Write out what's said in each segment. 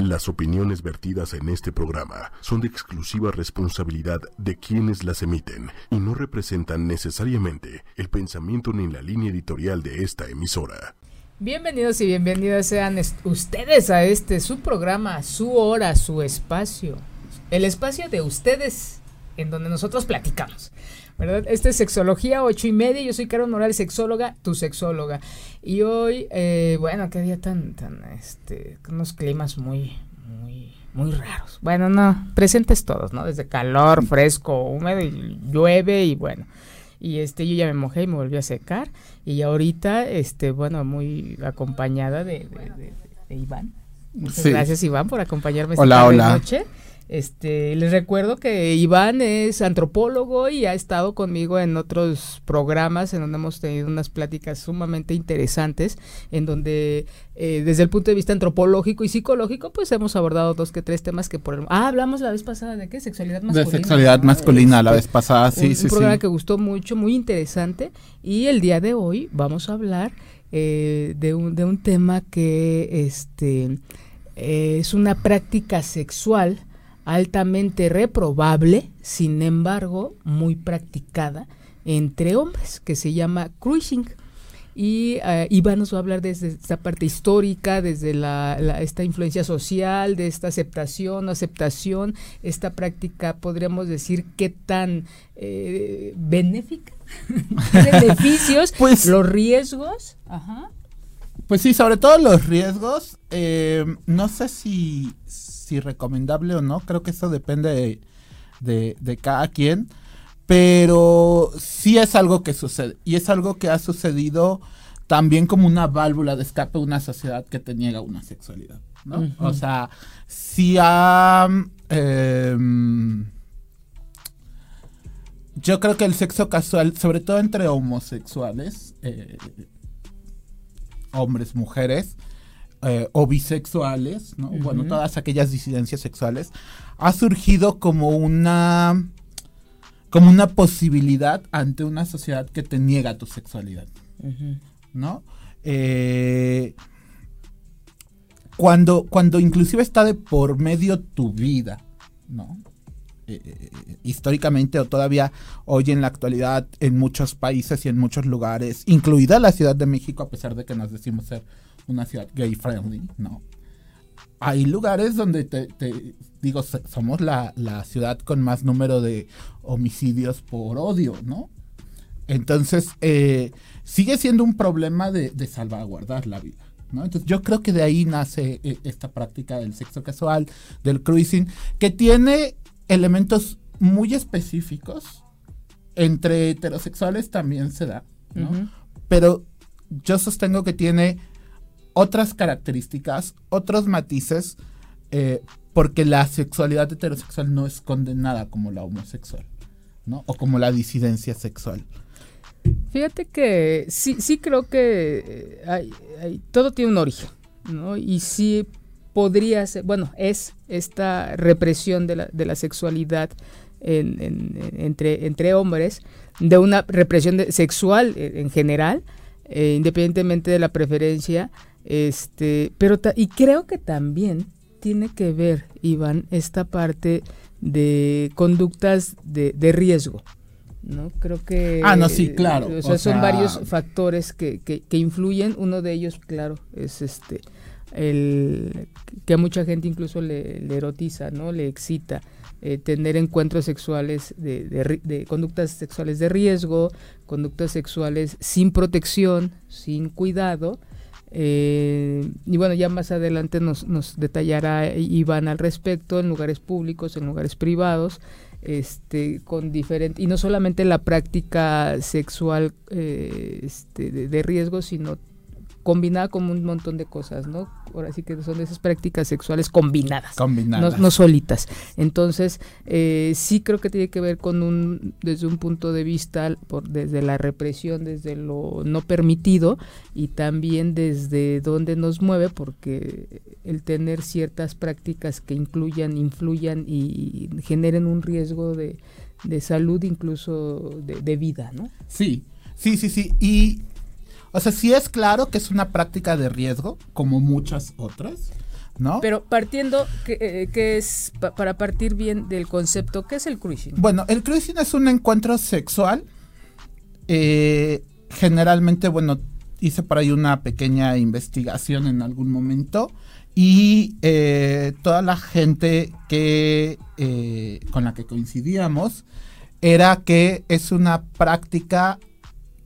Las opiniones vertidas en este programa son de exclusiva responsabilidad de quienes las emiten y no representan necesariamente el pensamiento ni la línea editorial de esta emisora. Bienvenidos y bienvenidas sean ustedes a este su programa, su hora, su espacio. El espacio de ustedes en donde nosotros platicamos. ¿verdad? Esta es Sexología 8 y media. Yo soy Caro Moral, sexóloga, tu sexóloga. Y hoy, eh, bueno, qué día tan, tan, este, con unos climas muy, muy, muy raros. Bueno, no, presentes todos, ¿no? Desde calor, fresco, húmedo, y llueve y bueno. Y este, yo ya me mojé y me volví a secar. Y ahorita, este, bueno, muy acompañada de, Iván. Muchas gracias, Iván, por acompañarme esta hola, hola. noche. Este, les recuerdo que Iván es antropólogo y ha estado conmigo en otros programas en donde hemos tenido unas pláticas sumamente interesantes, en donde eh, desde el punto de vista antropológico y psicológico, pues hemos abordado dos que tres temas que por el... Ah, hablamos la vez pasada de qué? Sexualidad masculina. De sexualidad masculina la vez pasada, sí, un, sí. Un programa que gustó mucho, muy interesante. Y el día de hoy vamos a hablar eh, de, un, de un tema que este, es una práctica sexual altamente reprobable, sin embargo, muy practicada entre hombres, que se llama cruising. Y uh, Iván nos va a hablar desde esta parte histórica, desde la, la, esta influencia social, de esta aceptación, aceptación, esta práctica, podríamos decir, qué tan eh, benéfica, ¿Qué beneficios, pues, los riesgos. Ajá. Pues sí, sobre todo los riesgos. Eh, no sé si, si recomendable o no, creo que eso depende de, de, de, cada quien, pero sí es algo que sucede y es algo que ha sucedido también como una válvula de escape de una sociedad que te niega una sexualidad, ¿no? Uh -huh. O sea, si ha... Eh, yo creo que el sexo casual, sobre todo entre homosexuales, eh, hombres, mujeres, eh, o bisexuales, ¿no? Uh -huh. Bueno, todas aquellas disidencias sexuales, ha surgido como una como una posibilidad ante una sociedad que te niega tu sexualidad, uh -huh. ¿no? Eh, cuando, cuando inclusive está de por medio tu vida, ¿no? Eh, históricamente o todavía hoy en la actualidad en muchos países y en muchos lugares, incluida la Ciudad de México, a pesar de que nos decimos ser una ciudad gay friendly, ¿no? Hay lugares donde te, te digo, somos la, la, ciudad con más número de homicidios por odio, ¿no? Entonces, eh, sigue siendo un problema de, de, salvaguardar la vida, ¿no? Entonces, yo creo que de ahí nace eh, esta práctica del sexo casual, del cruising, que tiene elementos muy específicos. Entre heterosexuales también se da, ¿no? Uh -huh. Pero yo sostengo que tiene otras características, otros matices, eh, porque la sexualidad heterosexual no es condenada como la homosexual, ¿no? O como la disidencia sexual. Fíjate que sí, sí creo que hay, hay, todo tiene un origen, ¿no? Y sí podría ser, bueno, es esta represión de la, de la sexualidad en, en, entre, entre hombres, de una represión sexual en general, eh, independientemente de la preferencia, este, pero y creo que también tiene que ver, Iván, esta parte de conductas de, de riesgo. ¿no? Creo que... Ah, no, sí, claro. O sea, o son sea... varios factores que, que, que, influyen. Uno de ellos, claro, es este el que a mucha gente incluso le, le erotiza, ¿no? Le excita. Eh, tener encuentros sexuales de, conductas sexuales de riesgo, conductas sexuales sin protección, sin cuidado. Eh, y bueno, ya más adelante nos, nos, detallará Iván al respecto en lugares públicos, en lugares privados, este, con diferente, y no solamente la práctica sexual eh, este, de, de riesgo, sino combinada con un montón de cosas, ¿no? Ahora sí que son de esas prácticas sexuales combinadas, combinadas. No, no solitas. Entonces, eh, sí creo que tiene que ver con un, desde un punto de vista, por, desde la represión, desde lo no permitido y también desde dónde nos mueve, porque el tener ciertas prácticas que incluyan, influyan y generen un riesgo de, de salud, incluso de, de vida, ¿no? Sí, sí, sí, sí. Y o sea, sí es claro que es una práctica de riesgo, como muchas otras, ¿no? Pero partiendo, que, eh, es, para partir bien del concepto, ¿qué es el cruising? Bueno, el cruising es un encuentro sexual. Eh, generalmente, bueno, hice por ahí una pequeña investigación en algún momento y eh, toda la gente que con la que coincidíamos era que es una práctica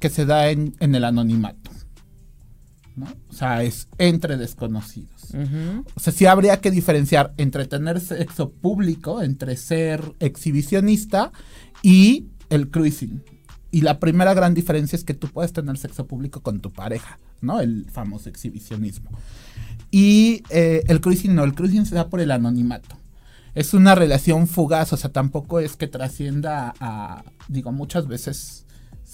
que se da en, en el anonimato. ¿no? O sea, es entre desconocidos. O sea, sí habría que diferenciar entre tener sexo público, entre ser exhibicionista y el cruising. Y la primera gran diferencia es que tú puedes tener sexo público con tu pareja, ¿no? El famoso exhibicionismo. Y eh, el cruising no, el cruising se da por el anonimato. Es una relación fugaz, o sea, tampoco es que trascienda a, digo, muchas veces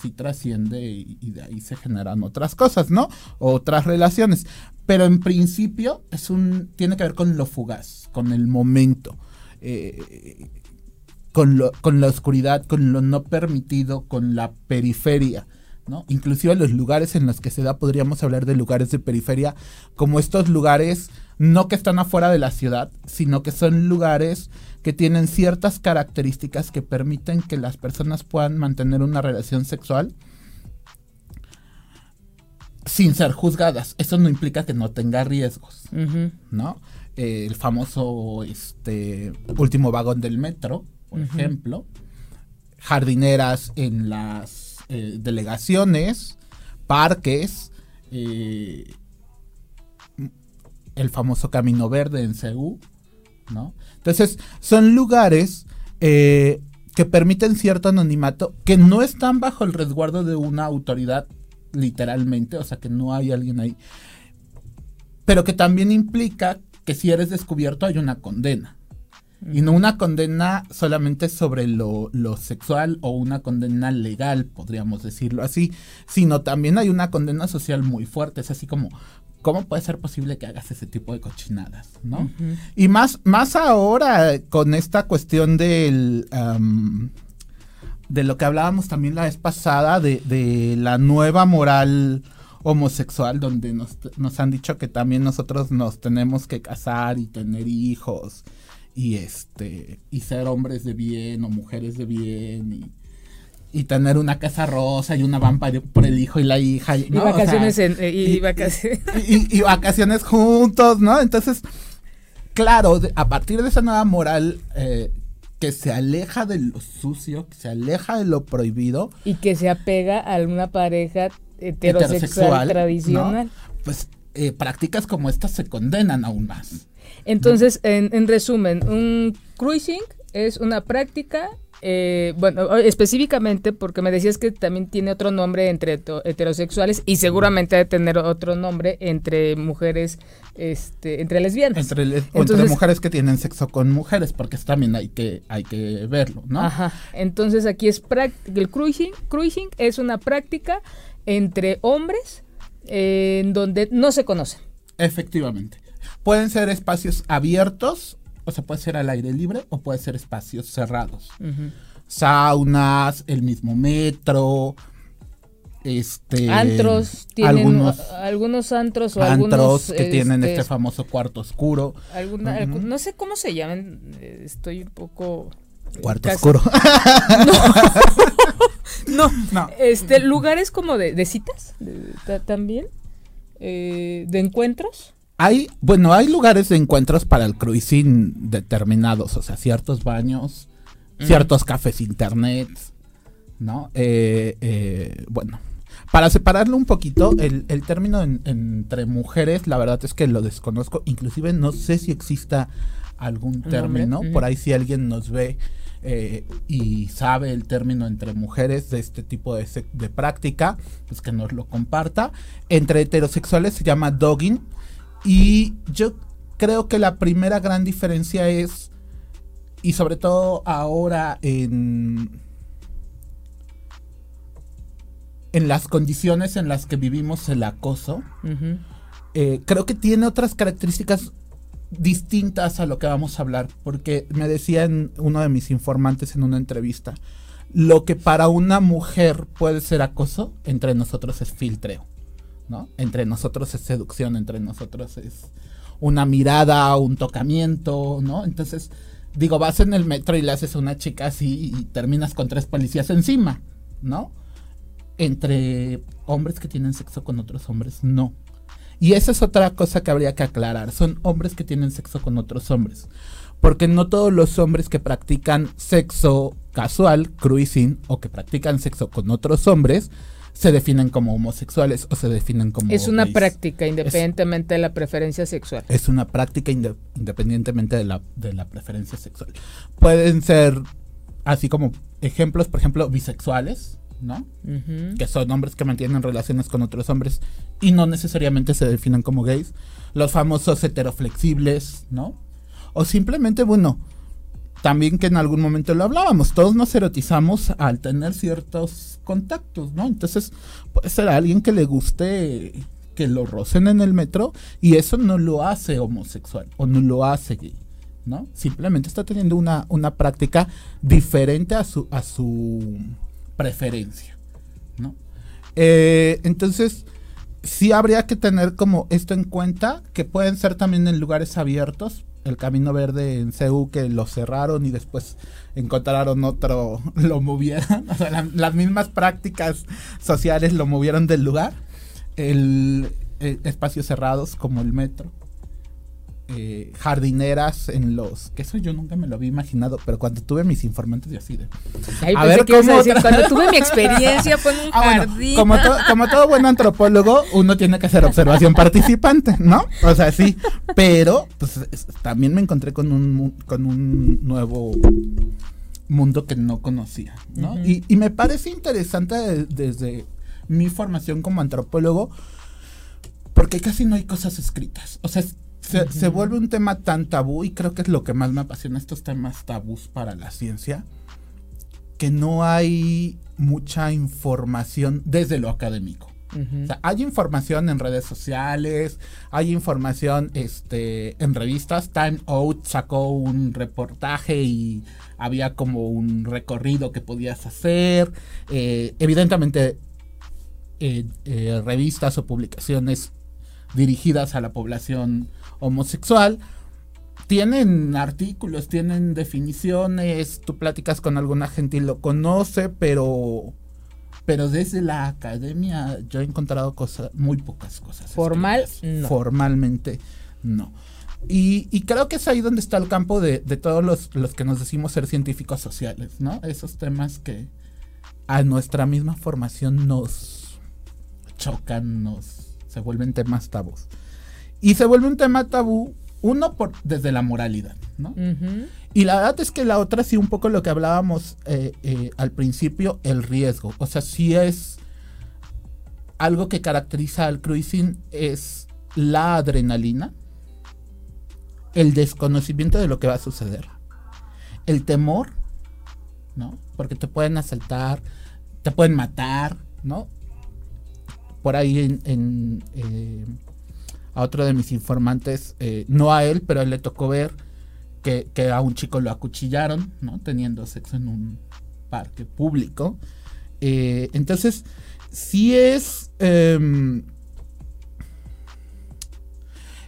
sí trasciende y, de ahí se generan otras cosas, ¿no? Otras relaciones. Pero en principio es un, tiene que ver con lo fugaz, con el momento, eh, con, lo, con la oscuridad, con lo no permitido, con la periferia. ¿no? Inclusive los lugares en los que se da, podríamos hablar de lugares de periferia, como estos lugares no que están afuera de la ciudad, sino que son lugares que tienen ciertas características que permiten que las personas puedan mantener una relación sexual sin ser juzgadas. Eso no implica que no tenga riesgos, ¿no? el famoso este, último vagón del metro, por ejemplo, jardineras en las eh, delegaciones, parques, eh, el famoso Camino Verde en Ceú, Entonces, son lugares eh, que permiten cierto anonimato, que no están bajo el resguardo de una autoridad, literalmente, o sea, que no hay alguien ahí, pero que también implica que si eres descubierto hay una condena. Y no una condena solamente sobre lo, sexual o una condena legal, podríamos decirlo así, sino también hay una condena social muy fuerte. Es así como, ¿cómo puede ser posible que hagas ese tipo de cochinadas? ¿no? Y más, más ahora con esta cuestión del... de lo que hablábamos también la vez pasada, de, la nueva moral homosexual, donde nos, nos, han dicho que también nosotros nos tenemos que casar y tener hijos y este y ser hombres de bien o mujeres de bien y y tener una casa rosa y una vampa por el hijo y la hija. Y vacaciones eh, y, vacaciones. Y, vacaciones juntos, ¿no? Entonces, claro, a partir de esa nueva moral eh, que se aleja de lo sucio, que se aleja de lo prohibido. Y que se apega a una pareja heterosexual, tradicional. Pues eh, prácticas como estas se condenan aún más. Entonces, en, en resumen, un cruising es una práctica eh, bueno, específicamente porque me decías que también tiene otro nombre entre heterosexuales y seguramente debe tener otro nombre entre mujeres, este, entre lesbianas. Entre, entre mujeres que tienen sexo con mujeres, porque también hay que, hay que verlo, ¿no? Ajá. Entonces aquí es el cruising, cruising es una práctica entre hombres eh, en donde no se conocen. Efectivamente. Pueden ser espacios abiertos o sea, puede ser al aire libre o puede ser espacios cerrados. Saunas, el mismo metro, este antros tienen algunos, algunos antros o algunos que tienen este, este famoso cuarto oscuro. no sé cómo se llaman estoy un poco cuarto oscuro. No, no, este lugares como de, citas también eh, de encuentros hay, bueno, hay lugares de encuentros para el cruising determinados, o sea, ciertos baños, ciertos cafés internet, ¿no? Eh, eh, bueno, para separarlo un poquito, el, término entre mujeres, la verdad es que lo desconozco, inclusive no sé si exista algún término, por ahí si alguien nos ve eh, y sabe el término entre mujeres de este tipo de, de práctica, pues que nos lo comparta. Entre heterosexuales se llama dogging y yo creo que la primera gran diferencia es, y sobre todo ahora en, en las condiciones en las que vivimos el acoso, eh, creo que tiene otras características distintas a lo que vamos a hablar, porque me decía uno de mis informantes en una entrevista, lo que para una mujer puede ser acoso, entre nosotros es filtreo. Entre nosotros es seducción, entre nosotros es una mirada, un tocamiento, ¿no? Entonces, digo, vas en el metro y le haces una chica así y terminas con tres policías encima, ¿no? Entre hombres que tienen sexo con otros hombres, no. Y esa es otra cosa que habría que aclarar. Son hombres que tienen sexo con otros hombres. Porque no todos los hombres que practican sexo casual, cruising, o que practican sexo con otros hombres, se definen como homosexuales o se definen como es una gays. práctica independientemente de la preferencia sexual Es una práctica inde- independientemente de la, de la preferencia sexual. Pueden ser así como ejemplos, por ejemplo, bisexuales, ¿no? Que son hombres que mantienen relaciones con otros hombres y no necesariamente se definen como gays. Los famosos heteroflexibles, ¿no? O simplemente, bueno, también que en algún momento lo hablábamos, todos nos erotizamos al tener ciertos contactos, ¿no? Entonces, puede ser alguien que le guste que lo rocen en el metro y eso no lo hace homosexual o no lo hace gay, ¿no? Simplemente está teniendo una, una práctica diferente a su, a su preferencia, ¿no? Eh, entonces, sí habría que tener como esto en cuenta, que pueden ser también en lugares abiertos. El Camino Verde en CEU que lo cerraron y después encontraron otro, lo movieron. O sea, la- las mismas prácticas sociales lo movieron del lugar. El, eh, espacios cerrados como el metro. Eh, jardineras en los que eso yo nunca me lo había imaginado pero cuando tuve mis informantes yo así de Ay, A ver, ¿cómo decir, cuando tuve mi experiencia fue en un Ah, bueno, jardín. como, to- como todo buen antropólogo, uno tiene que hacer observación participante, ¿no? O sea, sí. Pero, pues, es- también me encontré con un, con un nuevo mundo que no conocía, ¿no? Y, y me parece interesante de- desde mi formación como antropólogo, porque casi no hay cosas escritas. O sea, se, se vuelve un tema tan tabú y creo que es lo que más me apasiona, estos temas tabús para la ciencia que no hay mucha información desde lo académico. Ujú. O sea, hay información en redes sociales, hay información este, en revistas. Time Out sacó un reportaje y había como un recorrido que podías hacer. Eh, evidentemente, eh, eh, revistas o publicaciones dirigidas a la población homosexual tienen artículos, tienen definiciones, tú platicas con alguna gente y lo conoce, pero pero desde la academia yo he encontrado cosas, muy pocas cosas. Formal, no. Formalmente, no. Y, y creo que es ahí donde está el campo de, de todos los, los que nos decimos ser científicos sociales, ¿no? Esos temas que a nuestra misma formación nos chocan, nos se vuelven temas tabús. Y se vuelve un tema tabú, uno por, desde la moralidad, ¿no? Y la verdad es que la otra sí un poco lo que hablábamos eh, eh, al principio, el riesgo. O sea, sí es algo que caracteriza al cruising es la adrenalina, el desconocimiento de lo que va a suceder, el temor, ¿no? Porque te pueden asaltar, te pueden matar, ¿no? Por ahí en, en, eh, a otro de mis informantes, eh, no a él, pero a él le tocó ver que, que a un chico lo acuchillaron, ¿no? Teniendo sexo en un parque público. Eh, entonces, sí es. em,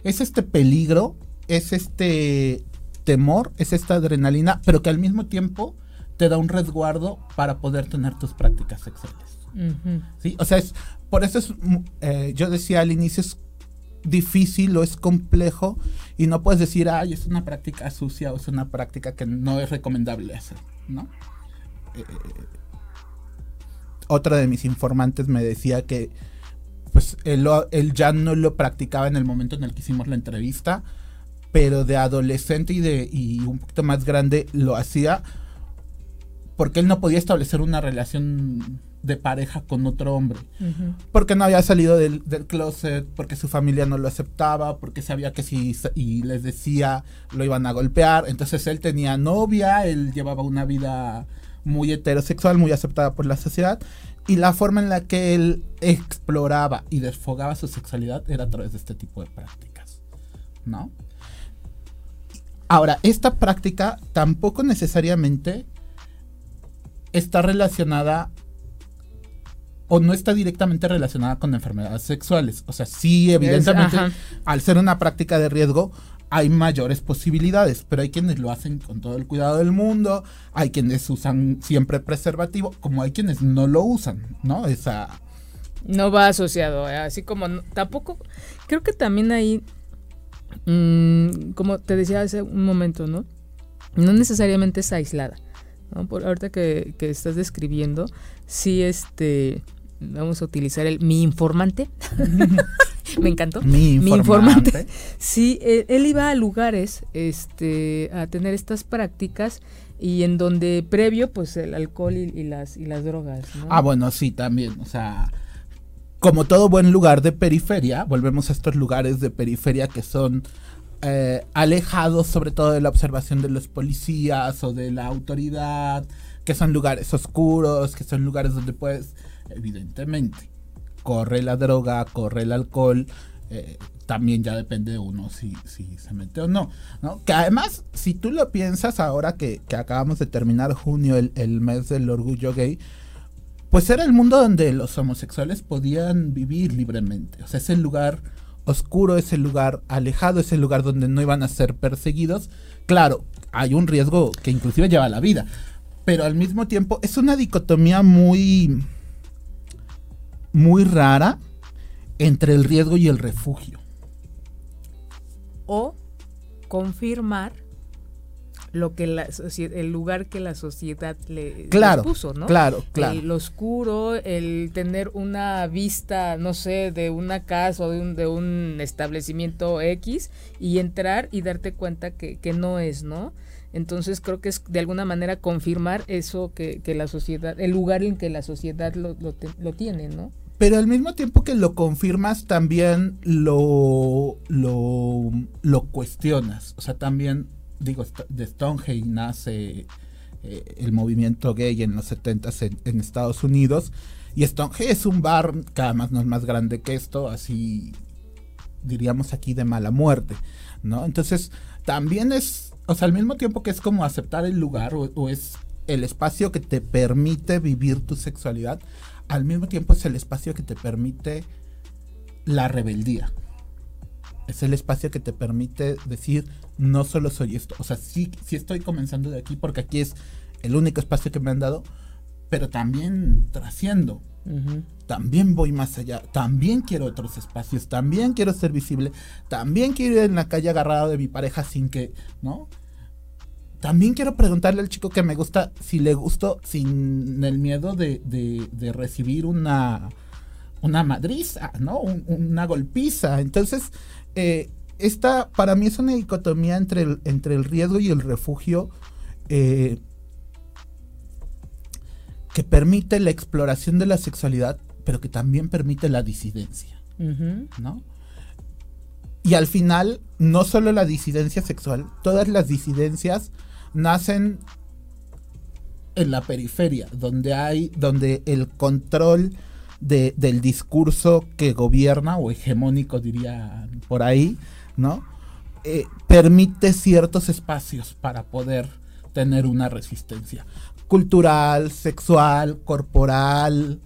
es este peligro, es este temor, es esta adrenalina, pero que al mismo tiempo te da un resguardo para poder tener tus prácticas sexuales. ¿sí? O sea, es, por eso es, eh, yo decía al inicio, es difícil o es complejo y no puedes decir, ay, es una práctica sucia o es una práctica que no es recomendable hacer, ¿no? Eh, otra de mis informantes me decía que pues él, él ya no lo practicaba en el momento en el que hicimos la entrevista, pero de adolescente y de y un poquito más grande lo hacía porque él no podía establecer una relación de pareja con otro hombre. Porque no había salido del, del closet, porque su familia no lo aceptaba, porque sabía que si y les decía lo iban a golpear. Entonces él tenía novia, él llevaba una vida muy heterosexual, muy aceptada por la sociedad. Y la forma en la que él exploraba y desfogaba su sexualidad era a través de este tipo de prácticas. ¿No? Ahora, esta práctica tampoco necesariamente está relacionada o no está directamente relacionada con enfermedades sexuales. O sea, sí, evidentemente, al ser una práctica de riesgo, hay mayores posibilidades, pero hay quienes lo hacen con todo el cuidado del mundo, hay quienes usan siempre preservativo, como hay quienes no lo usan, ¿no? Esa... No va asociado, ¿eh? así como tampoco, creo que también ahí, mm, como te decía hace un momento, ¿no? No necesariamente es aislada. ¿no? Por ahorita que, que estás describiendo, sí, este, vamos a utilizar el mi informante. Me encantó. Mi informante. Sí, él, iba a lugares este, a tener estas prácticas y en donde previo, pues el alcohol y, las, y las drogas. Ah, bueno, sí, también. O sea, como todo buen lugar de periferia, volvemos a estos lugares de periferia que son eh, alejados sobre todo de la observación de los policías o de la autoridad, que son lugares oscuros, que son lugares donde puedes evidentemente. Corre la droga, corre el alcohol, eh, también ya depende de uno si, si se mete o no, no, Que además, si tú lo piensas ahora que, acabamos de terminar junio, el, el, mes del orgullo gay, pues era el mundo donde los homosexuales podían vivir libremente. O sea, es el lugar oscuro, es el lugar alejado, es el lugar donde no iban a ser perseguidos. Claro, hay un riesgo que inclusive lleva la vida, pero al mismo tiempo es una dicotomía muy muy rara entre el riesgo y el refugio. O confirmar lo que la el lugar que la sociedad le, puso, ¿no? Claro, claro. El oscuro, el tener una vista, no sé, de una casa o de un, de un establecimiento X y entrar y darte cuenta que, que no es, ¿no? Entonces creo que es de alguna manera confirmar eso que, que la sociedad, el lugar en que la sociedad lo, lo, lo tiene, ¿no? Pero al mismo tiempo que lo confirmas, también lo, lo, lo cuestionas. O sea, también, digo, de Stonehenge nace eh, el movimiento gay en los 70 en, en, Estados Unidos. Y Stonehenge es un bar que además no es más grande que esto, así diríamos aquí de mala muerte, ¿no? Entonces, también es, o sea, al mismo tiempo que es como aceptar el lugar o es el espacio que te permite vivir tu sexualidad, al mismo tiempo es el espacio que te permite la rebeldía. Es el espacio que te permite decir, no solo soy esto. O sea, sí, sí estoy comenzando de aquí porque aquí es el único espacio que me han dado, pero también trasciendo. También voy más allá, también quiero otros espacios, también quiero ser visible, también quiero ir en la calle agarrado de mi pareja sin que, ¿no? También quiero preguntarle al chico que me gusta si le gustó sin el miedo de, recibir una, una madriza, ¿no? una golpiza. Entonces, eh, esta para mí es una dicotomía entre el, entre el riesgo y el refugio eh, que permite la exploración de la sexualidad, pero que también permite la disidencia, ¿no? Y al final, no solo la disidencia sexual, todas las disidencias nacen en la periferia, donde hay, donde el control del discurso que gobierna, o hegemónico diría por ahí, ¿no? Eh, permite ciertos espacios para poder tener una resistencia cultural, sexual, corporal,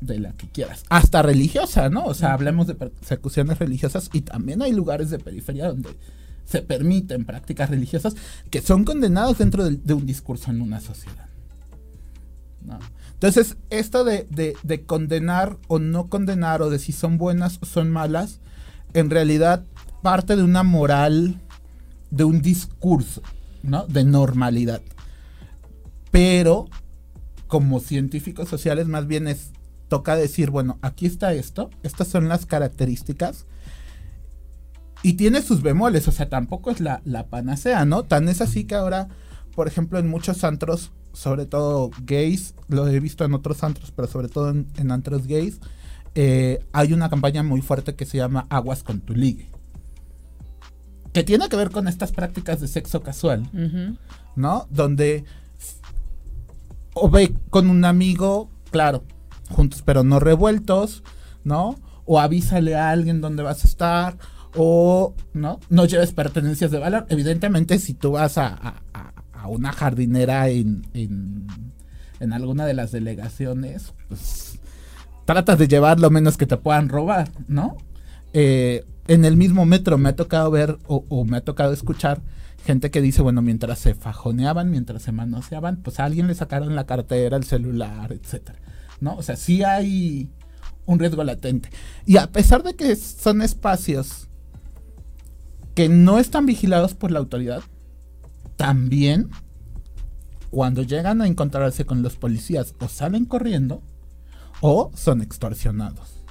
de la que quieras, hasta religiosa, ¿no? O sea, hablemos de persecuciones religiosas y también hay lugares de periferia donde se permiten prácticas religiosas que son condenados dentro de, un discurso en una sociedad. Entonces, esto de, condenar o no condenar o de si son buenas o son malas, en realidad parte de una moral, de un discurso, ¿no? De normalidad. Pero, como científicos sociales, más bien es, toca decir, bueno, aquí está esto, estas son las características, y tiene sus bemoles, o sea, tampoco es la, panacea, ¿no? Tan es así que ahora, por ejemplo, en muchos antros, sobre todo gays, lo he visto en otros antros, pero sobre todo en, antros gays, eh, hay una campaña muy fuerte que se llama Aguas con tu ligue. Que tiene que ver con estas prácticas de sexo casual, ¿no? Donde o ve con un amigo, claro, juntos pero no revueltos, ¿no? O avísale a alguien dónde vas a estar, o no, no lleves pertenencias de valor. Evidentemente, si tú vas a, una jardinera en, en, alguna de las delegaciones, pues tratas de llevar lo menos que te puedan robar, ¿no? Eh, en el mismo metro me ha tocado ver o, me ha tocado escuchar gente que dice, bueno, mientras se fajoneaban, mientras se manoseaban, pues a alguien le sacaron la cartera, el celular, etcétera, ¿no? O sea, sí hay un riesgo latente. Y a pesar de que son espacios que no están vigilados por la autoridad, también cuando llegan a encontrarse con los policías o salen corriendo o son extorsionados.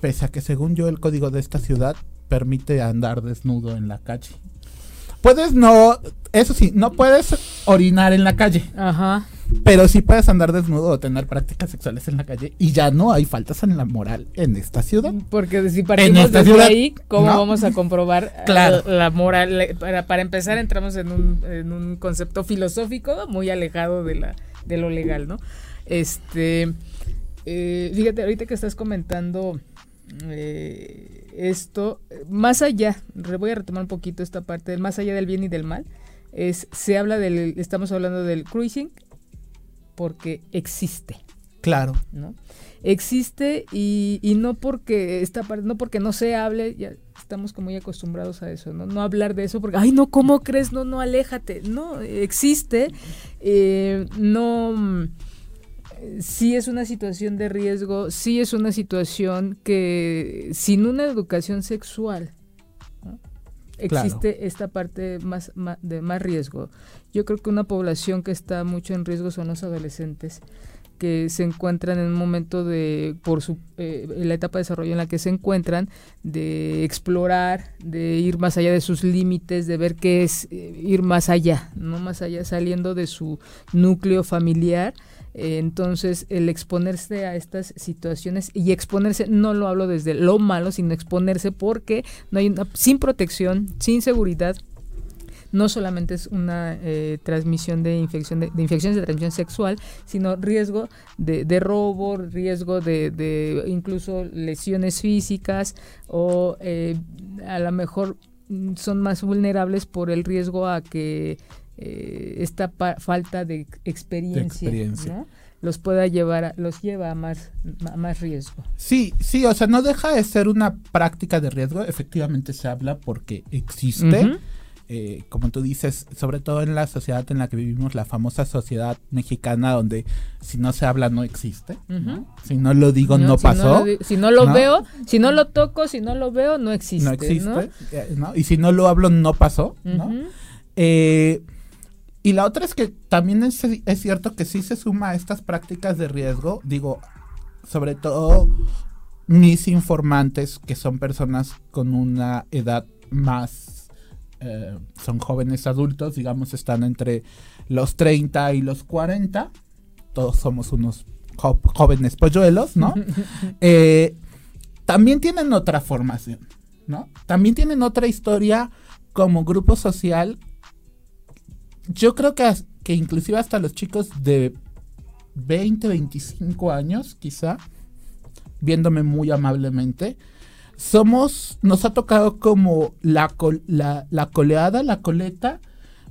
Pese a que según yo el código de esta ciudad permite andar desnudo en la calle. Puedes no, eso sí, no puedes orinar en la calle. Ajá. Pero sí puedes andar desnudo o tener prácticas sexuales en la calle y ya no hay faltas en la moral en esta ciudad. Porque si partimos de ahí, ¿cómo vamos a comprobar eh, la moral? Para, empezar, entramos en un, en un, concepto filosófico muy alejado de, la, de lo legal, ¿no? Este, eh, fíjate, ahorita que estás comentando eh, esto, más allá, voy a retomar un poquito esta parte, más allá del bien y del mal, es, se habla del, estamos hablando del cruising, porque existe. Claro. ¿no? Existe y, y no porque esta no porque no se hable, ya estamos como muy acostumbrados a eso, ¿no? No hablar de eso porque, ay, no, ¿cómo crees? No, no, aléjate. No, existe. Eh, no sí es una situación de riesgo, sí es una situación que sin una educación sexual existe esta parte más, de más riesgo. Yo creo que una población que está mucho en riesgo son los adolescentes que se encuentran en un momento de, por su, eh, la etapa de desarrollo en la que se encuentran, de explorar, de ir más allá de sus límites, de ver qué es eh, ir más allá, no más allá, saliendo de su núcleo familiar. Eh, entonces, el exponerse a estas situaciones y exponerse, no lo hablo desde lo malo, sino exponerse porque no hay una, sin protección, sin seguridad, no solamente es una eh, transmisión de infección de, infecciones de transmisión sexual, sino riesgo de, robo, riesgo de, incluso lesiones físicas o eh, a lo mejor son más vulnerables por el riesgo a que eh, esta falta de experiencia, los pueda llevar los lleva a más a más riesgo. Sí, sí, o sea, no deja de ser una práctica de riesgo, efectivamente se habla porque existe. Eh, como tú dices, sobre todo en la sociedad en la que vivimos, la famosa sociedad mexicana, donde si no se habla no existe, si no lo digo no, pasó. si no lo veo, si no lo toco, si no lo veo, no existe. No existe, eh, y si no lo hablo no pasó. Eh, y la otra es que también es, es cierto que sí se suma a estas prácticas de riesgo, digo, sobre todo mis informantes, que son personas con una edad más eh, son jóvenes adultos, digamos, están entre los 30 y los 40. Todos somos unos jóvenes polluelos, ¿no? Eh, también tienen otra formación, ¿no? También tienen otra historia como grupo social. Yo creo que, que inclusive hasta los chicos de 20, 25 años, quizá, viéndome muy amablemente, somos, nos ha tocado como la, la, la coleada, la coleta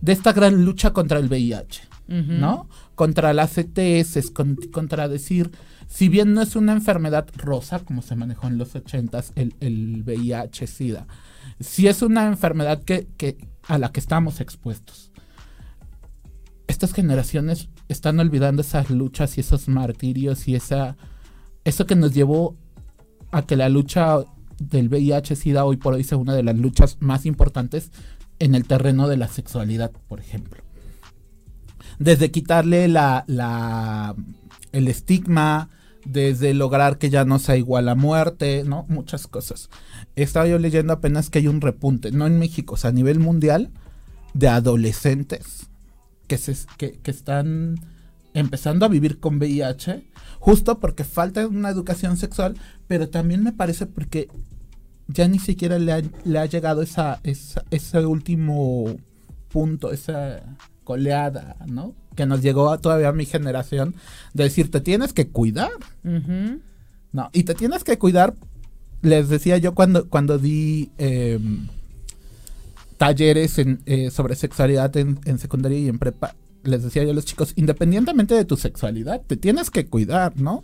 de esta gran lucha contra el VIH, ¿no? Contra las CTS, contra decir, si bien no es una enfermedad rosa, como se manejó en los ochentas, el, el VIH-Sida, sí es una enfermedad que, que, a la que estamos expuestos. Estas generaciones están olvidando esas luchas y esos martirios y esa, eso que nos llevó a que la lucha del VIH-Sida hoy por hoy es una de las luchas más importantes en el terreno de la sexualidad, por ejemplo. Desde quitarle la, la, el estigma, desde lograr que ya no sea igual a muerte, ¿no? Muchas cosas. Estaba yo leyendo apenas que hay un repunte, no en México, o sea, a nivel mundial, de adolescentes que, se, que, que están empezando a vivir con VIH, justo porque falta una educación sexual, pero también me parece porque ya ni siquiera le ha, le ha llegado esa, ese último punto, esa coleada, ¿no? Que nos llegó a todavía a mi generación de decir, te tienes que cuidar. No, y te tienes que cuidar, les decía yo cuando, cuando di em, talleres eh, sobre sexualidad en, en secundaria y en prepa, les decía yo a los chicos, independientemente de tu sexualidad, te tienes que cuidar, ¿no?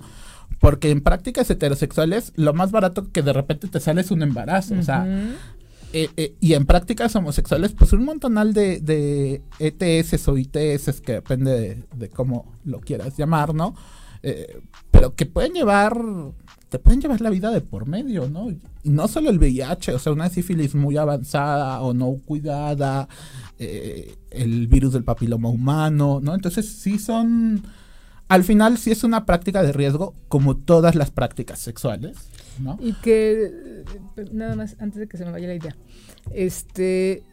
Porque en prácticas heterosexuales, lo más barato que de repente te sale es un embarazo. O sea, eh, eh, y en prácticas homosexuales, pues un montonal de, de ETS o ITS, que depende de, cómo lo quieras llamar, ¿no? Eh, pero que pueden llevar, pueden llevar la vida de por medio, ¿no? Y no solo el VIH, o sea, una sífilis muy avanzada o no cuidada, el virus del papiloma humano, ¿no? Entonces sí son al final sí es una práctica de riesgo como todas las prácticas sexuales. ¿no? Y que, nada más, antes de que se me vaya la idea, este,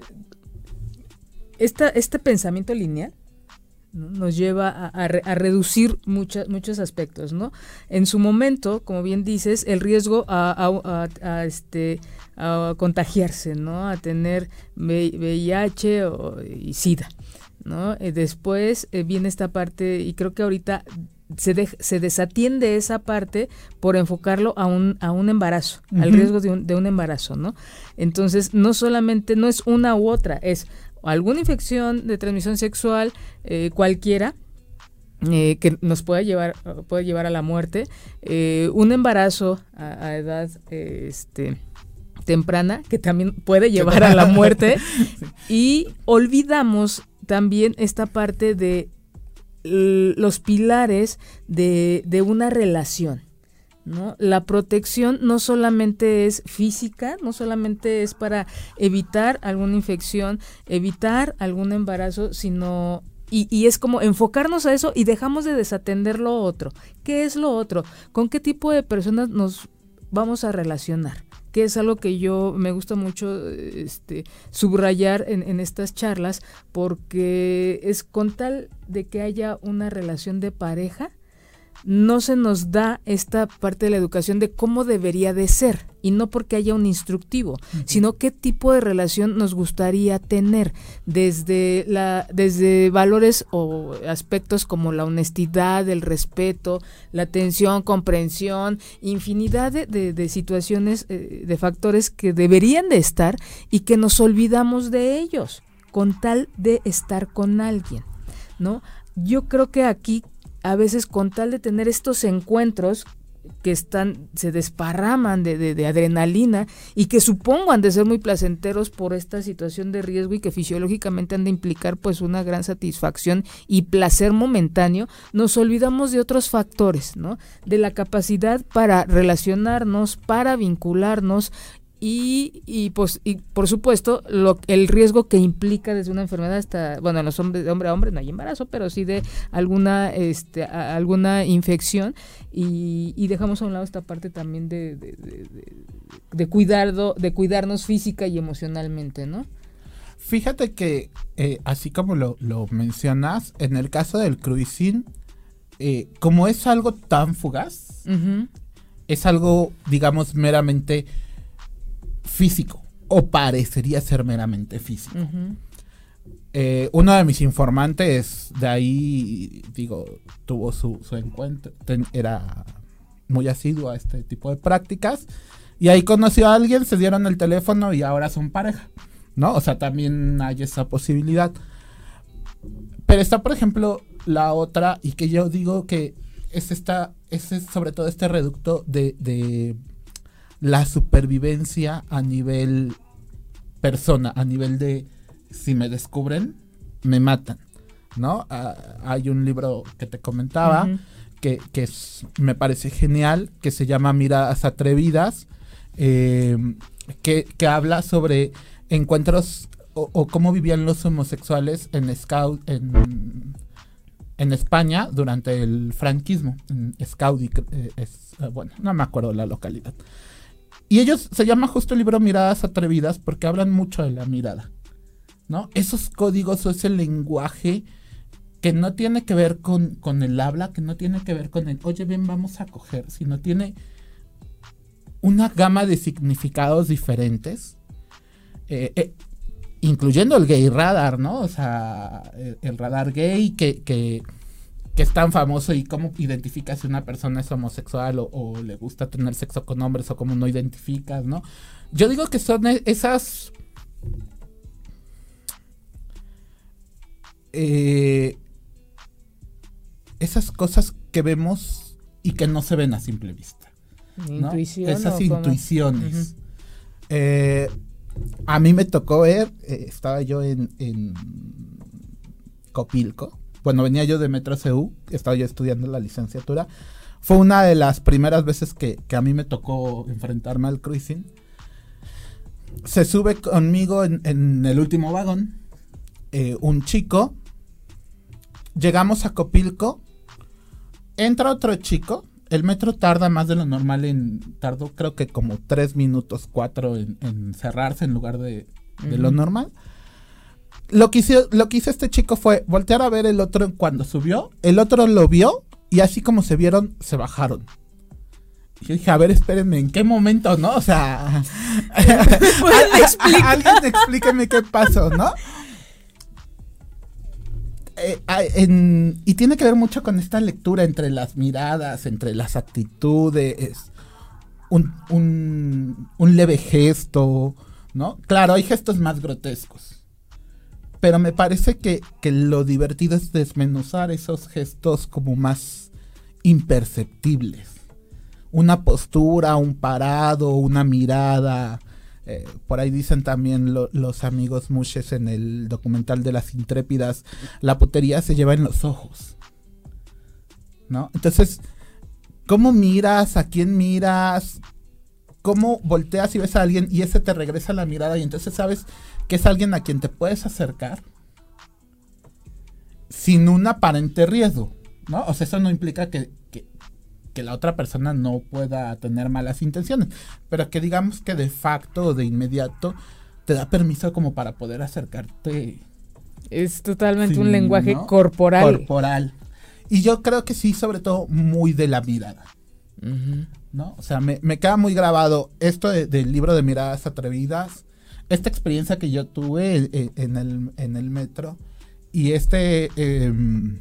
este pensamiento lineal nos lleva a, reducir muchos aspectos, ¿no? En su momento, como bien dices, el riesgo a, a este, a contagiarse, ¿no? A tener VIH o, y SIDA. ¿no? Eh, después eh, viene esta parte y creo que ahorita se, se desatiende esa parte por enfocarlo a un, a un embarazo, al riesgo de un, de un embarazo, ¿no? Entonces, no solamente, no es una u otra, es alguna infección de transmisión sexual, eh, cualquiera, que nos puede llevar, puede llevar a la muerte, un embarazo a, edad este, temprana, que también puede llevar a la muerte, y olvidamos también esta parte de los pilares de, una relación. ¿No? La protección no solamente es física, no solamente es para evitar alguna infección, evitar algún embarazo, sino y, y, es como enfocarnos a eso y dejamos de desatender lo otro. ¿Qué es lo otro? ¿Con qué tipo de personas nos vamos a relacionar? que es algo que yo me gusta mucho este, subrayar en, en estas charlas, porque es con tal de que haya una relación de pareja, no se nos da esta parte de la educación de cómo debería de ser y no porque haya un instructivo, sino qué tipo de relación nos gustaría tener desde la desde valores o aspectos como la honestidad, el respeto, la atención, comprensión, infinidad de, situaciones, eh, de factores que deberían de estar y que nos olvidamos de ellos con tal de estar con alguien, ¿no? Yo creo que aquí a veces con tal de tener estos encuentros que están, se desparraman de, de, adrenalina y que supongo han de ser muy placenteros por esta situación de riesgo y que fisiológicamente han de implicar pues una gran satisfacción y placer momentáneo, nos olvidamos de otros factores, ¿no? De la capacidad para relacionarnos, para vincularnos y, y, pues, y por supuesto lo, el riesgo que implica desde una enfermedad hasta, bueno, en los hombres, de hombre a hombre no hay embarazo, pero sí de alguna, este, alguna infección y, y, dejamos a un lado esta parte también de, de, de, cuidado, de cuidarnos física y emocionalmente, ¿no? Fíjate que, eh, así como lo, lo, mencionas, en el caso del cruising, eh, como es algo tan fugaz, es algo, digamos, meramente físico, o parecería ser meramente físico. Eh, uno de mis informantes de ahí, digo, tuvo su, encuentro, era muy asiduo a este tipo de prácticas, y ahí conoció a alguien, se dieron el teléfono y ahora son pareja, ¿no? O sea, también hay esa posibilidad. Pero está, por ejemplo, la otra, y que yo digo que es esta, es sobre todo este reducto de la supervivencia a nivel persona, a nivel de si me descubren, me matan, ¿no? Ah, hay un libro que te comentaba que, me parece genial, que se llama Miradas Atrevidas, eh, que, habla sobre encuentros o, cómo vivían los homosexuales en Scout, en, en España durante el franquismo, en Scout, eh, es, bueno, no me acuerdo la localidad. Y ellos se llama justo el libro Miradas Atrevidas porque hablan mucho de la mirada. ¿No? Esos códigos o ese lenguaje que no tiene que ver con, con el habla, que no tiene que ver con el, oye, bien, vamos a coger, sino tiene una gama de significados diferentes, eh, eh, incluyendo el gay radar, ¿no? O sea, el, radar gay que que es tan famoso y cómo identificas si una persona es homosexual o, le gusta tener sexo con hombres o cómo no identificas, ¿no? Yo digo que son e, esas... Eh, esas cosas que vemos y que no se ven a simple vista. ¿no? Intuición. Esas intuiciones. Eh, a mí me tocó ver, eh, estaba yo en, en Copilco, bueno, venía yo de Metro CU, estaba yo estudiando la licenciatura. Fue una de las primeras veces que, que a mí me tocó enfrentarme al cruising. Se sube conmigo en, en el último vagón eh, un chico. Llegamos a Copilco. Entra otro chico. El metro tarda más de lo normal en. Tardó creo que como tres minutos, cuatro en, en cerrarse en lugar de, de lo normal. Lo que, hizo, lo que hizo este chico fue voltear a ver el otro cuando subió. El otro lo vio y así como se vieron, se bajaron. Y yo dije, a ver, espérenme, ¿en qué momento, no? O sea, ¿Pueden al- explicar? alguien explíqueme qué pasó, ¿no? Eh, en- y tiene que ver mucho con esta lectura entre las miradas, entre las actitudes, un, un, un leve gesto, ¿no? Claro, hay gestos más grotescos. Pero me parece que, que lo divertido es desmenuzar esos gestos como más imperceptibles. Una postura, un parado, una mirada. eh, por ahí dicen también lo- los amigos Mushes en el documental de las intrépidas, la putería se lleva en los ojos. ¿No? Entonces, ¿cómo miras? ¿A quién miras? ¿Cómo volteas y ves a alguien y ese te regresa la mirada y entonces sabes que es alguien a quien te puedes acercar sin un aparente riesgo, ¿no? O sea, eso no implica que, que, que la otra persona no pueda tener malas intenciones, pero que digamos que de facto o de inmediato te da permiso como para poder acercarte Es totalmente un lenguaje ¿no? corporal. corporal. Y yo creo que sí, sobre todo, muy de la mirada. ¿no? O sea, me, me queda muy grabado esto de- del libro de miradas atrevidas, esta experiencia que yo tuve en, en- en el, en el metro y este em,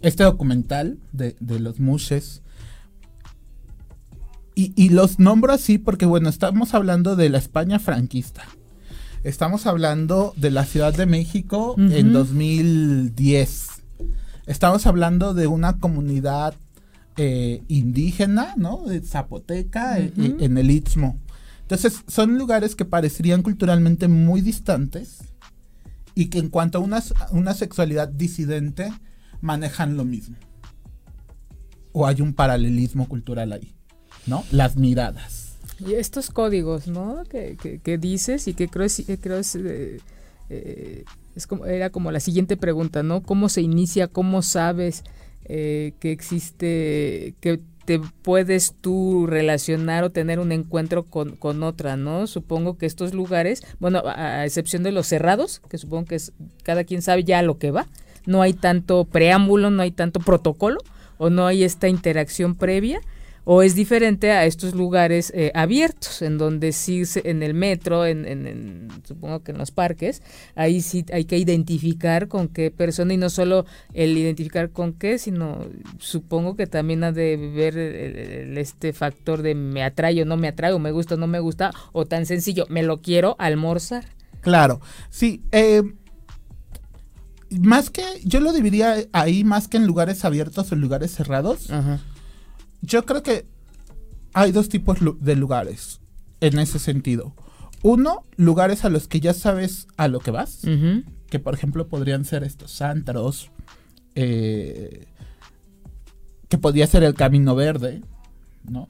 este documental de, de los mushes. Y, y los nombro así porque, bueno, estamos hablando de la España franquista. Estamos hablando de la Ciudad de México en Ujú. 2010. Estamos hablando de una comunidad eh, indígena, ¿no? De Zapoteca, eh, en el Istmo. Entonces, son lugares que parecerían culturalmente muy distantes y que en cuanto a una, una sexualidad disidente, manejan lo mismo. O hay un paralelismo cultural ahí, ¿no? Las miradas. Y estos códigos, ¿no? Que, que, que dices y que creo que creo es, eh, eh, es como, era como la siguiente pregunta, ¿no? ¿Cómo se inicia? ¿Cómo sabes eh, que existe, que te puedes tú relacionar o tener un encuentro con, con otra, ¿no? Supongo que estos lugares, bueno, a, excepción de los cerrados, que supongo que es, cada quien sabe ya a lo que va, no hay tanto preámbulo, no hay tanto protocolo, o no hay esta interacción previa, o es diferente a estos lugares eh, abiertos, en donde sí, en el metro, en, en- en- supongo que en los parques, ahí sí hay que identificar con qué persona y no solo el identificar con qué, sino supongo que también ha de ver el- el- este factor de me atrae o no me atrae, o me gusta o no me gusta, o tan sencillo, me lo quiero almorzar. Claro, sí. eh, más que, yo lo dividiría ahí más que en lugares abiertos o en lugares cerrados. Ajá. Yo creo que hay dos tipos de lugares en ese sentido. Uno, lugares a los que ya sabes a lo que vas, que por ejemplo podrían ser estos antros, eh, que podría ser el Camino Verde, ¿no?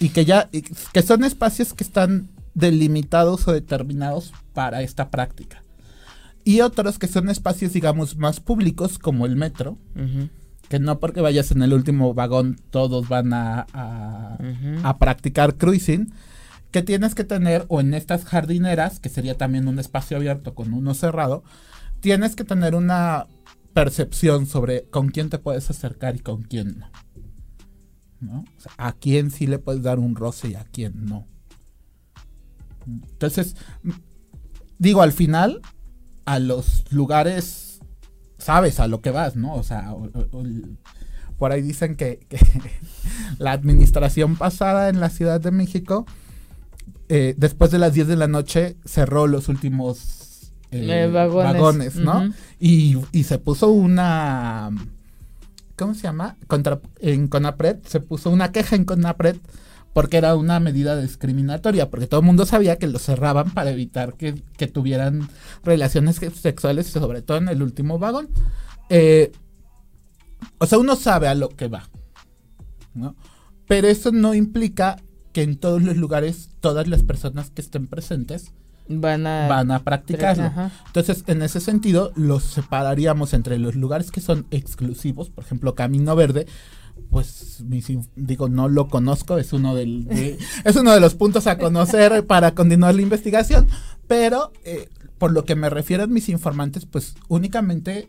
Y que ya, y que son espacios que están delimitados o determinados para esta práctica. Y otros que son espacios, digamos, más públicos, como el metro. Que no porque vayas en el último vagón todos van a, a, practicar cruising, que tienes que tener, o en estas jardineras, que sería también un espacio abierto con uno cerrado, tienes que tener una percepción sobre con quién te puedes acercar y con quién no. ¿No? O sea, a quién sí le puedes dar un roce y a quién no. Entonces, digo, al final, a los lugares, sabes a lo que vas, ¿no? O sea, o- por ahí dicen que, que la administración pasada en la Ciudad de México, eh, después de las 10 de la noche, cerró los últimos eh, Eh, vagones. vagones, ¿no? Y, y se puso una ¿cómo se llama? Contra, en Conapred se puso una queja en Conapred porque era una medida discriminatoria, porque todo el mundo sabía que lo cerraban para evitar que, tuvieran relaciones sexuales, sobre todo en el último vagón. Eh, o sea, uno sabe a lo que va, ¿no? Pero eso no implica que en todos los lugares todas las personas que estén presentes van a, van a practicarlo. Entonces, en ese sentido, los separaríamos entre los lugares que son exclusivos, por ejemplo, Camino Verde, pues digo, no lo conozco, es uno, de, es uno de los puntos a conocer para continuar la investigación, pero eh, por lo que me refiero a mis informantes, pues únicamente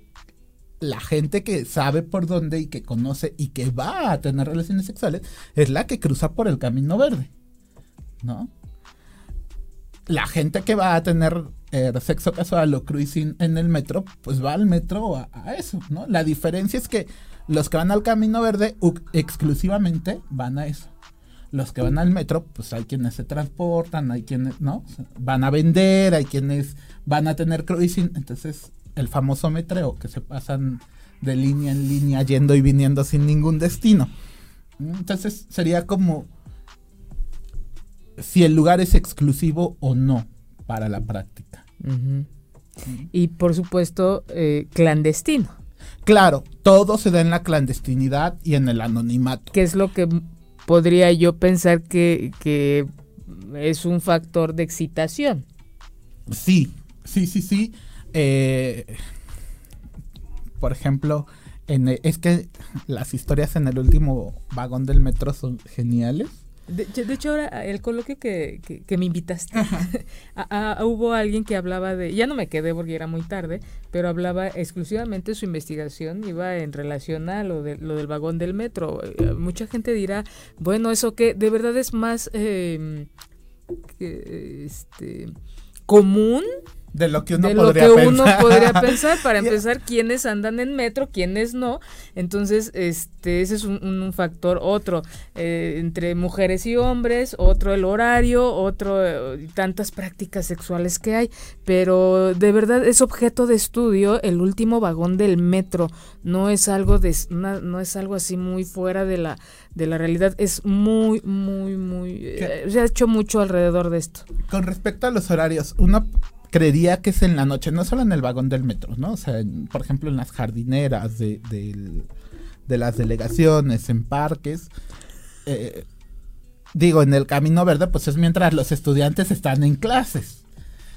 la gente que sabe por dónde y que conoce y que va a tener relaciones sexuales es la que cruza por el camino verde, ¿no? La gente que va a tener eh, sexo casual o cruising en el metro, pues va al metro a, eso, ¿no? La diferencia es que los que van al camino verde exclusivamente van a eso. Los que van al metro, pues hay quienes se transportan, hay quienes, ¿no? Van a vender, hay quienes van a tener cruising, entonces el famoso metreo, que se pasan de línea en línea yendo y viniendo sin ningún destino. Entonces sería como si el lugar es exclusivo o no para la práctica. Y por supuesto, eh, clandestino. Claro, todo se da en la clandestinidad y en el anonimato. ¿Qué es lo que podría yo pensar que, que es un factor de excitación? Sí, sí, sí, sí. Eh, por ejemplo, en es que las historias en el último vagón del metro son geniales. De, hecho, ahora el coloquio que, que, me invitaste, hubo alguien que hablaba de, ya no me quedé porque era muy tarde, pero hablaba exclusivamente de su investigación, iba en relación a lo, de, lo del vagón del metro. Eh, mucha gente dirá, bueno, eso que de verdad es más eh, este, común de lo que uno, podría, pensar. Para empezar, quiénes andan en metro, quiénes no. Entonces, este, ese es un, factor. Otro, eh, entre mujeres y hombres, otro el horario, otro eh, tantas prácticas sexuales que hay. Pero de verdad es objeto de estudio el último vagón del metro. No es algo de, no es algo así muy fuera de la de la realidad es muy muy muy eh, se ha hecho mucho alrededor de esto con respecto a los horarios uno creería que es en la noche, no solo en el vagón del metro, ¿no? O sea, por ejemplo, en las jardineras de, de, las delegaciones, en parques. Eh, digo, en el Camino Verde, pues es mientras los estudiantes están en clases.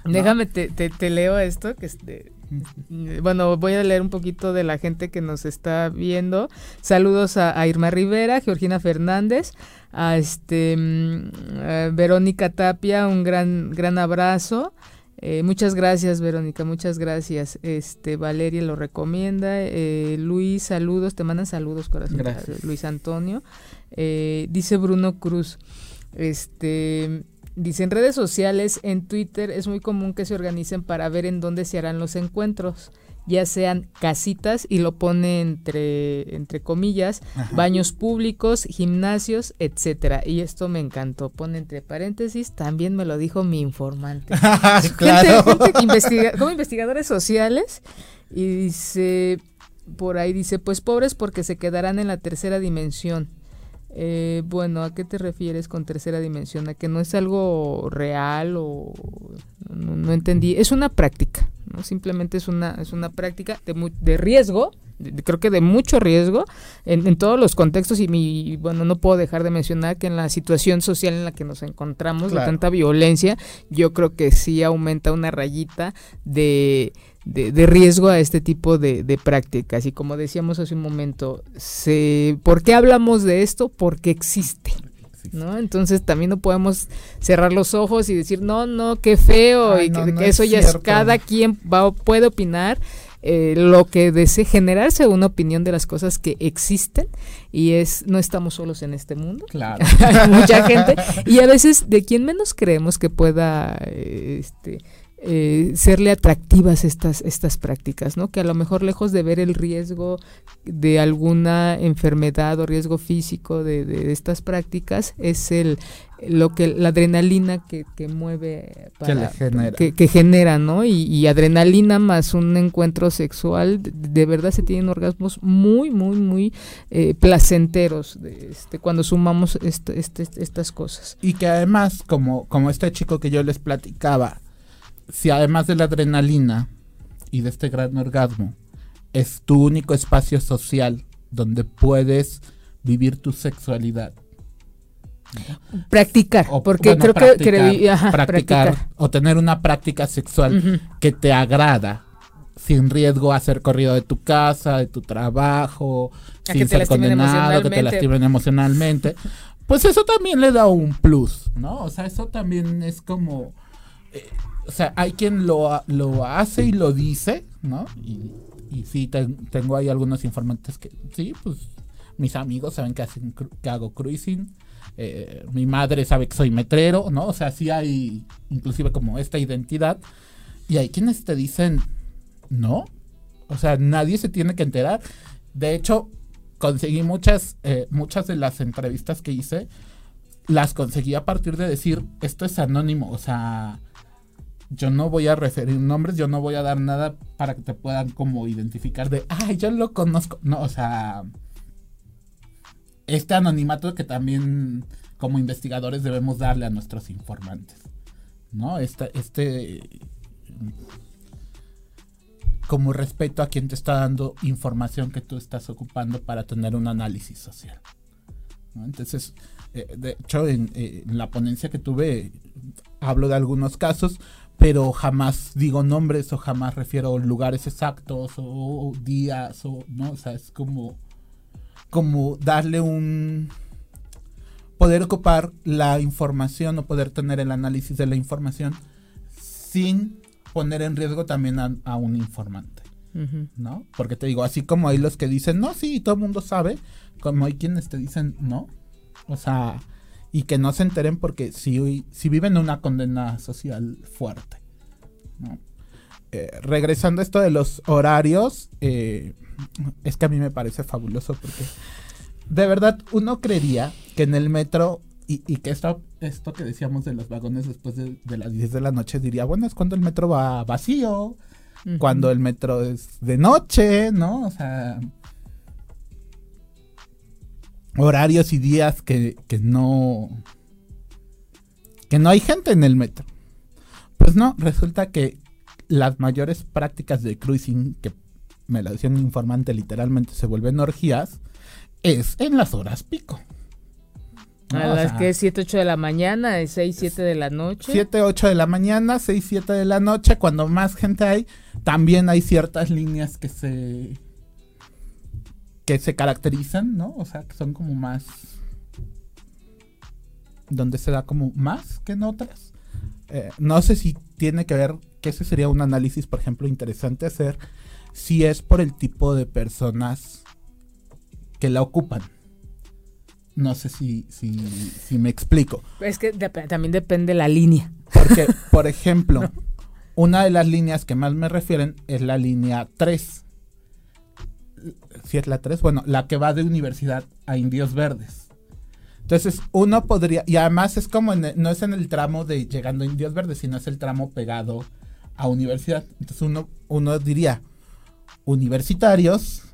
Déjame, te, te, leo esto, que este, bueno, voy a leer un poquito de la gente que nos está viendo. Saludos a, Irma Rivera, Georgina Fernández, a este mm, Verónica Tapia, un gran, gran abrazo. Eh, muchas gracias, Verónica, muchas gracias. Este, Valeria lo recomienda. Eh, Luis, saludos, te mandan saludos, corazón. Luis Antonio. Eh, dice Bruno Cruz, este, dice en redes sociales, en Twitter es muy común que se organicen para ver en dónde se harán los encuentros ya sean casitas y lo pone entre, entre comillas, baños públicos, gimnasios, etcétera. Y esto me encantó. Pone entre paréntesis, también me lo dijo mi informante. claro. como investigadores sociales y dice, por ahí dice, pues pobres porque se quedarán en la tercera dimensión. Eh, bueno, ¿a qué te refieres con tercera dimensión? ¿A que no es algo real o no, entendí? Es una práctica, ¿no? Simplemente es una, es una práctica de, de riesgo, creo que de mucho riesgo en, todos los contextos y, bueno, no puedo dejar de mencionar que en la situación social en la que nos encontramos, de tanta violencia, yo creo que sí aumenta una rayita de de, riesgo a este tipo de, prácticas. Y como decíamos hace un momento, se, ¿por qué hablamos de esto? Porque existe. ¿no? Entonces también no podemos cerrar los ojos y decir, no, no, qué feo, y que, eso ya es cada quien va, puede opinar. Eh, lo que desee generarse una opinión de las cosas que existen y es no estamos solos en este mundo claro hay mucha gente y a veces de quien menos creemos que pueda eh, este eh, serle atractivas estas, estas prácticas, ¿no? Que a lo mejor lejos de ver el riesgo de alguna enfermedad o riesgo físico de, de estas prácticas, es el lo que la adrenalina que, que mueve para, que, genera. Que, genera. ¿no? Y, adrenalina más un encuentro sexual, de, verdad se tienen orgasmos muy, muy, muy eh, placenteros de, este, cuando sumamos este, este, estas cosas. Y que además, como, como este chico que yo les platicaba, si además de la adrenalina y de este gran orgasmo, es tu único espacio social donde puedes vivir tu sexualidad. Practicar, porque creo que, practicar, o tener una práctica sexual que te agrada, sin riesgo a ser corrido de tu casa, de tu trabajo, sin ser condenado, que te lastimen emocionalmente. Pues eso también le da un plus, ¿no? O sea, eso también es como... Eh, o sea, hay quien lo, lo hace y lo dice, ¿no? Y, sí, tengo ahí algunos informantes que, sí, pues mis amigos saben que, hacen, que hago cruising. Eh, mi madre sabe que soy metrero, ¿no? O sea, sí hay inclusive como esta identidad. Y hay quienes te dicen, no. O sea, nadie se tiene que enterar. De hecho, conseguí muchas, eh, muchas de las entrevistas que hice, las conseguí a partir de decir, esto es anónimo. O sea, yo no voy a referir nombres, yo no voy a dar nada para que te puedan como identificar de, ay, yo lo conozco. No, o sea, este anonimato que también como investigadores debemos darle a nuestros informantes. ¿No? Este, este como respeto a quien te está dando información que tú estás ocupando para tener un análisis social. Entonces, eh, de hecho, en, en, la ponencia que tuve, hablo de algunos casos, pero jamás digo nombres o jamás refiero lugares exactos o, días o no, o sea, es como como darle un poder ocupar la información o poder tener el análisis de la información sin poner en riesgo también a, un informante. ¿No? Porque te digo, así como hay los que dicen, no, sí, todo el mundo sabe, como hay quienes te dicen, no. O sea, y que no se enteren porque si, si viven una condena social fuerte. Eh, regresando a esto de los horarios, eh, es que a mí me parece fabuloso porque de verdad uno creería que en el metro y, que esto, esto que decíamos de los vagones después de, las 10 de la noche diría, bueno, es cuando el metro va vacío, cuando el metro es de noche, ¿no? O sea, horarios y días que, no que no hay gente en el metro. Pues no, resulta que las mayores prácticas de cruising, que me lo decía un informante, literalmente se vuelven orgías, es en las horas pico. A las que es 7, 8 de la mañana, 6, 7 de la noche. 7, 8 de la mañana, 6, 7 de la noche, cuando más gente hay, también hay ciertas líneas que se que se caracterizan, ¿no? O sea, que son como más donde se da como más que en otras. Eh, no sé si tiene que ver, que ese sería un análisis, por ejemplo, interesante hacer, si es por el tipo de personas que la ocupan. No sé si, si, si me explico. Es que también depende la línea. Porque, por ejemplo, una de las líneas que más me refieren es la línea 3 si es la 3, bueno, la que va de universidad a Indios Verdes. Entonces, uno podría, y además es como, no es en el tramo de llegando a Indios Verdes, sino es el tramo pegado a universidad. Entonces, uno, uno diría, universitarios,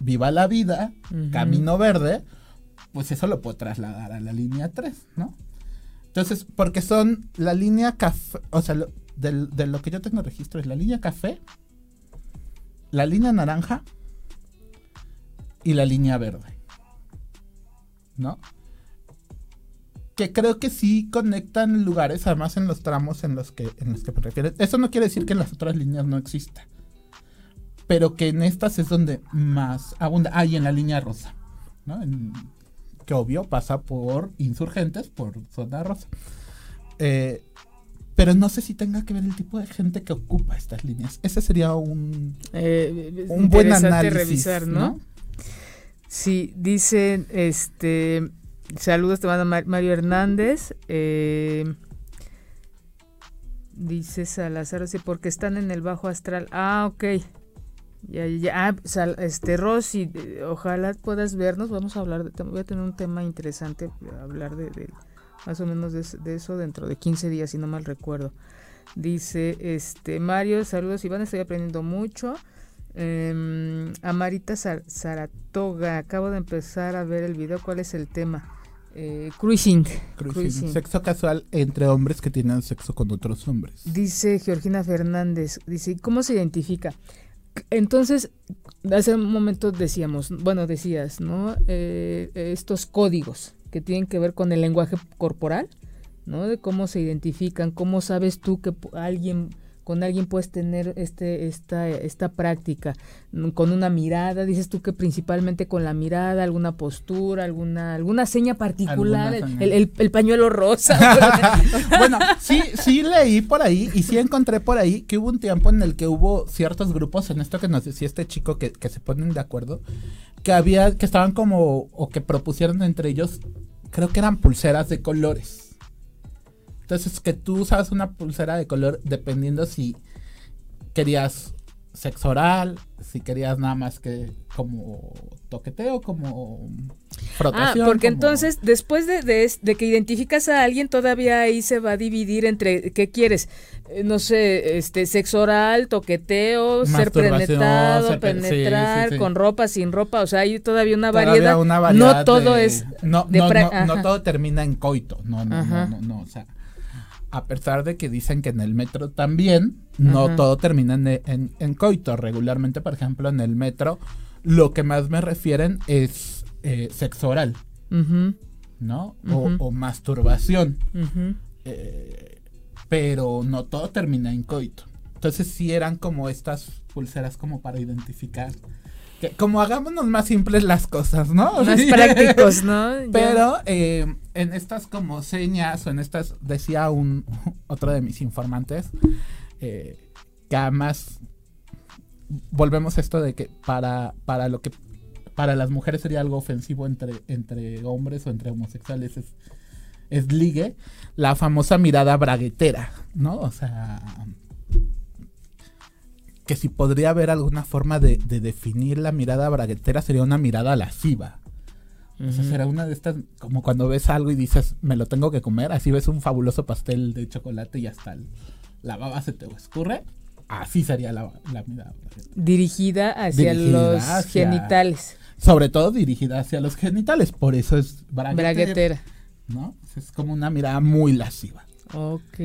viva la vida, camino verde, pues eso lo puedo trasladar a la línea 3, ¿no? Entonces, porque son la línea café, o sea, de lo que yo tengo registro es la línea café, la línea naranja y la línea verde. ¿No? Que creo que sí conectan lugares, además en los tramos en los que, en los que me refiero. Eso no quiere decir que en las otras líneas no exista. Pero que en estas es donde más abunda. Ah, en la línea rosa. ¿no? que obvio pasa por insurgentes, por zona rosa. Eh, pero no sé si tenga que ver el tipo de gente que ocupa estas líneas. Ese sería un, eh, un buen análisis, revisar, ¿no? Sí, dice, este, saludos, te manda Mario Hernández. Eh, Dice Salazar, sí, porque están en el bajo astral. Ah, ok. Ya, ya. Ah, este, Rosy, ojalá puedas vernos. Vamos a hablar, de, voy a tener un tema interesante, hablar de, más o menos de, eso dentro de 15 días, si no mal recuerdo. Dice, este, Mario, saludos Iván, estoy aprendiendo mucho. Eh, Amarita Saratoga, acabo de empezar a ver el video, ¿cuál es el tema? Eh, cruising. cruising. Sexo casual entre hombres que tienen sexo con otros hombres. Dice Georgina Fernández, dice, ¿cómo se identifica? Entonces, hace un momento decíamos, bueno, decías, ¿no? Eh, estos códigos que tienen que ver con el lenguaje corporal, ¿no? De cómo se identifican, cómo sabes tú que alguien con alguien puedes tener este esta esta práctica mm, con una mirada dices tú que principalmente con la mirada alguna postura alguna alguna seña particular el, el, pañuelo rosa. Bueno sí sí leí por ahí y sí encontré por ahí que hubo un tiempo en el que hubo ciertos grupos en esto que nos decía este chico que, que se ponen de acuerdo que había que estaban como o que propusieron entre ellos creo que eran pulseras de colores entonces, que tú usas una pulsera de color dependiendo si querías sexo oral, si querías nada más que como toqueteo, como frotación. Ah, porque entonces después de, de, que identificas a alguien, todavía ahí se va a dividir entre qué quieres, eh, no sé, este sexo oral, toqueteo, ser penetrado, penetrar, con ropa, sin ropa, o sea, hay todavía una, variedad. No todo es... No, no, no, todo termina en coito, no, no, no, no, no, o sea a pesar de que dicen que en el metro también, no todo termina en, coito. Regularmente, por ejemplo, en el metro, lo que más me refieren es eh, sexo oral, ¿no? o, masturbación. Eh, pero no todo termina en coito. Entonces sí eran como estas pulseras como para identificar como hagámonos más simples las cosas, ¿no? Más prácticos, ¿no? Pero eh, en estas como señas o en estas, decía un otro de mis informantes, eh, que además volvemos a esto de que para, para lo que para las mujeres sería algo ofensivo entre, entre hombres o entre homosexuales es, es ligue, la famosa mirada braguetera, ¿no? O sea, que si podría haber alguna forma de, definir la mirada braguetera sería una mirada lasciva. O sea, será una de estas, como cuando ves algo y dices, me lo tengo que comer, así ves un fabuloso pastel de chocolate y hasta la baba se te escurre. Así sería la, mirada. Dirigida hacia los genitales. Sobre todo dirigida hacia los genitales, por eso es braguetera. ¿No? Es como una mirada muy lasciva. Ok.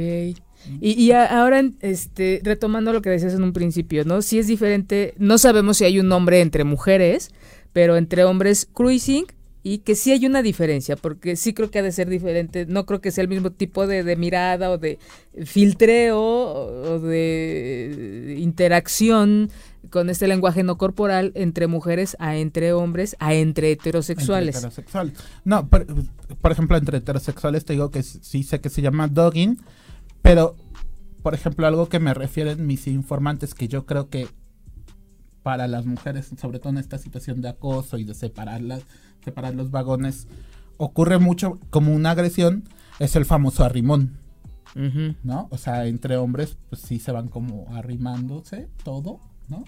Y, ahora, este, retomando lo que decías en un principio, ¿no? Si es diferente, no sabemos si hay un nombre entre mujeres, pero entre hombres cruising y que sí hay una diferencia, porque sí creo que ha de ser diferente, no creo que sea el mismo tipo de, mirada o de filtreo o de interacción con este lenguaje no corporal entre mujeres a entre hombres a entre heterosexuales. heterosexuales. No, por, por, ejemplo, entre heterosexuales te digo que sí sé que se llama dogging, pero, por ejemplo, algo que me refieren mis informantes, que yo creo que para las mujeres, sobre todo en esta situación de acoso y de separarlas, separar los vagones, ocurre mucho como una agresión, es el famoso arrimón. ¿No? O sea, entre hombres, pues sí se van como arrimándose todo, ¿no?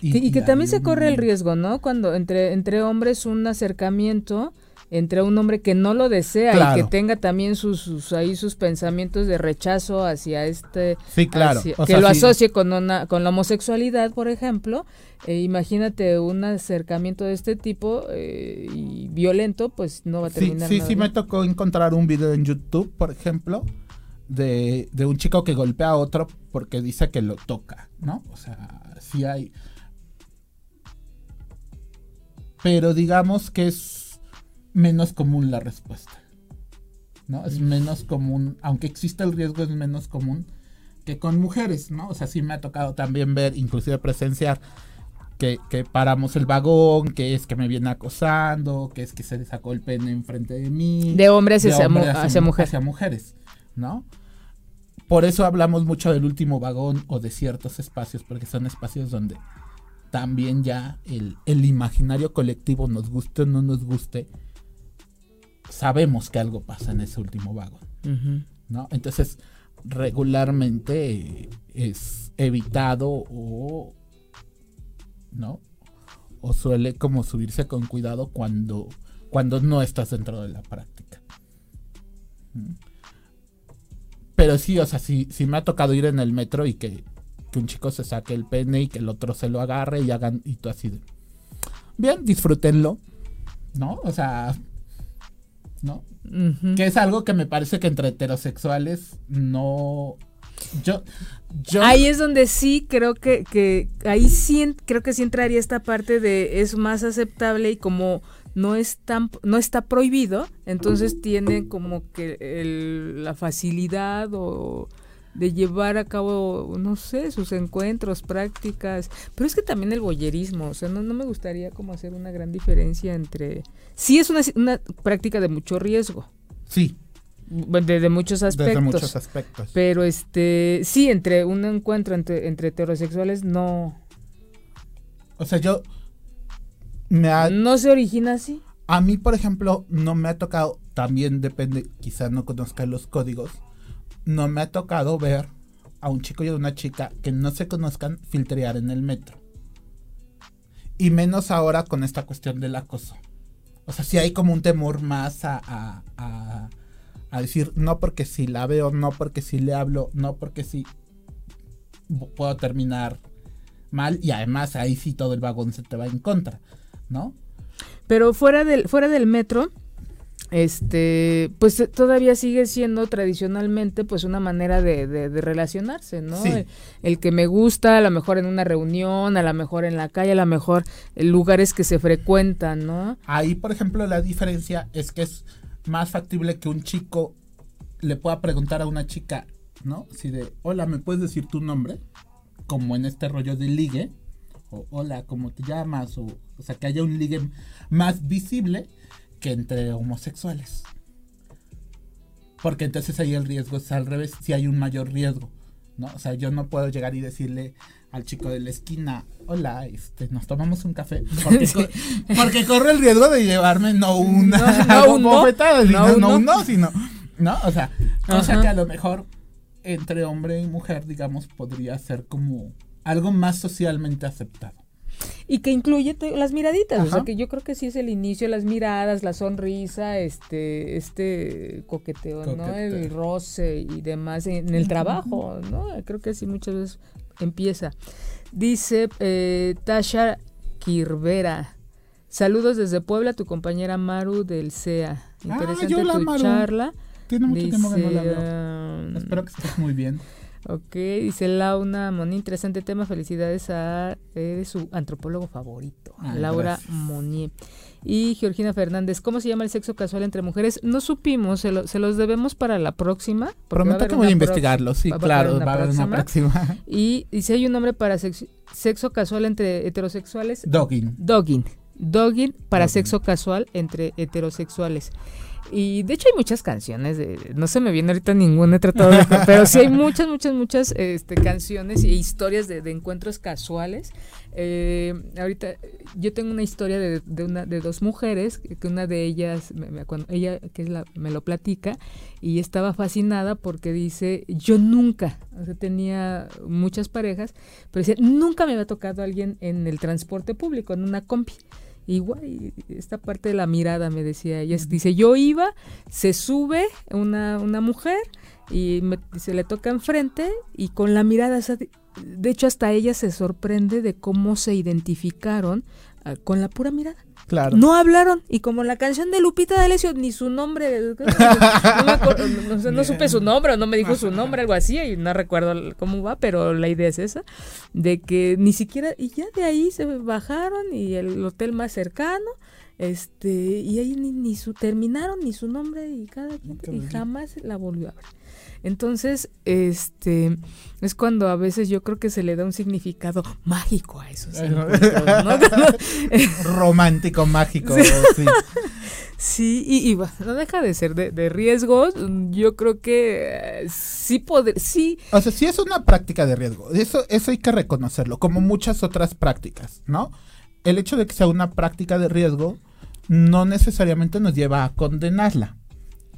Y, que también se corre el riesgo, ¿no? Cuando entre, entre hombres un acercamiento entre un hombre que no lo desea y que tenga también sus, ahí sus pensamientos de rechazo hacia este sí claro. que lo asocie con una con la homosexualidad por ejemplo eh, imagínate un acercamiento de este tipo eh, y violento pues no va a terminar sí sí sí me tocó encontrar un video en YouTube por ejemplo de, de un chico que golpea a otro porque dice que lo toca no o sea sí hay. Pero digamos que es menos común la respuesta. ¿No? Es menos común, aunque exista el riesgo, es menos común que con mujeres, ¿no? O sea, sí me ha tocado también ver, inclusive presenciar que, paramos el vagón, que es que me viene acosando, que es que se sacó el pene enfrente de mí. De hombres, hacia, hacia, mujeres. hacia mujeres, ¿no? Por eso hablamos mucho del último vagón o de ciertos espacios, porque son espacios donde también ya el, el imaginario colectivo, nos guste o no nos guste, sabemos que algo pasa en ese último vagón. ¿no? Entonces, regularmente es evitado o no o suele como subirse con cuidado cuando cuando no estás dentro de la práctica. ¿Mm? Pero sí, o sea, sí, sí me ha tocado ir en el metro y que, que un chico se saque el pene y que el otro se lo agarre y hagan y tú así de, bien, disfrútenlo, ¿no? O sea, ¿no? Que es algo que me parece que entre heterosexuales no... Yo, yo... Ahí es donde sí creo que, que ahí sí creo que sí entraría esta parte de es más aceptable y como no es tan, no está prohibido, entonces tiene como que la facilidad o de llevar a cabo, no sé, sus encuentros, prácticas, pero es que también el boyerismo, o sea, no, no me gustaría como hacer una gran diferencia entre, sí es una, una práctica de mucho riesgo. Sí. De, muchos aspectos. De muchos aspectos. Pero este, sí, entre un encuentro entre, entre heterosexuales no. O sea, yo me ha... No se origina así. A mí, por ejemplo, no me ha tocado, también depende, quizás no conozca los códigos, no me ha tocado ver a un chico y a una chica que no se conozcan filtrear en el metro. Y menos ahora con esta cuestión del acoso. O sea, si hay como un temor más a, a, a, decir, no porque si la veo, no porque si le hablo, no porque si puedo terminar mal y además ahí sí todo el vagón se te va en contra, ¿no? Pero fuera del, fuera del metro, este, pues eh, todavía sigue siendo tradicionalmente pues una manera de, de, relacionarse, ¿no? El, que me gusta, a lo mejor en una reunión, a lo mejor en la calle, a lo mejor en lugares que se frecuentan, ¿no? Ahí, por ejemplo, la diferencia es que es más factible que un chico le pueda preguntar a una chica, ¿no? Si de, hola, ¿me puedes decir tu nombre? Como en este rollo de ligue, o hola, ¿cómo te llamas? O, o sea, que haya un ligue más visible que entre homosexuales. Porque entonces ahí el riesgo es al revés, si hay un mayor riesgo, ¿no? O sea, yo no puedo llegar y decirle al chico de la esquina, hola, este, nos tomamos un café. Porque, corre el riesgo de llevarme no una no, un no, no, un no, sino, ¿no? O sea, cosa que a lo mejor entre hombre y mujer, digamos, podría ser como algo más socialmente aceptado y que incluye las miraditas, o sea que yo creo que sí es el inicio, las miradas, la sonrisa, este, este coqueteo, ¿no? El roce y demás en el trabajo, ¿no? Creo que así muchas veces empieza. Dice eh, Tasha Kirvera. Saludos desde Puebla, tu compañera Maru del CEA. Ah, Interesante tu charla. Tiene mucho tiempo que no la veo. Um, Espero que estés muy bien. Ok, dice Launa Moni, interesante tema, felicidades a su antropólogo favorito, Laura Moni. Y Georgina Fernández, ¿cómo se llama el sexo casual entre mujeres? No supimos, se, los debemos para la próxima. Prometo que voy a investigarlo, sí, claro, va a haber una próxima. Y dice, hay un nombre para sexo, casual entre heterosexuales. Dogging. Dogging. Dogging para sexo casual entre heterosexuales. Y de hecho hay muchas canciones, de, no se me viene ahorita ninguna, he tratado de, pero sí hay muchas, muchas, muchas este, canciones e historias de, encuentros casuales. Eh, ahorita yo tengo una historia de, una, de dos mujeres, que una de ellas, me, cuando ella que es la, me lo platica, y estaba fascinada porque dice, yo nunca, o sea, tenía muchas parejas, pero decía, nunca me había tocado alguien en el transporte público, en una compi. Igual, esta parte de la mirada me decía ella, dice, yo iba, se sube una, una mujer y se le toca enfrente y con la mirada, de hecho hasta ella se sorprende de cómo se identificaron con la pura mirada. No hablaron. Y como la canción de Lupita D'Alessio, ni su nombre. No, supe su nombre, o no me dijo su nombre, algo así. Y no recuerdo cómo va, pero la idea es esa. De que ni siquiera. Y ya de ahí se bajaron y el hotel más cercano. Este, y ahí ni, ni su terminaron ni su nombre y cada y jamás la volvió a ver. Entonces, este es cuando a veces yo creo que se le da un significado mágico a eso. Romántico, mágico, sí. Sí, y, no deja de ser de, riesgos. Yo creo que eh, sí poder, sí. O sea, sí es una práctica de riesgo. Eso, eso hay que reconocerlo, como muchas otras prácticas, ¿no? El hecho de que sea una práctica de riesgo no necesariamente nos lleva a condenarla.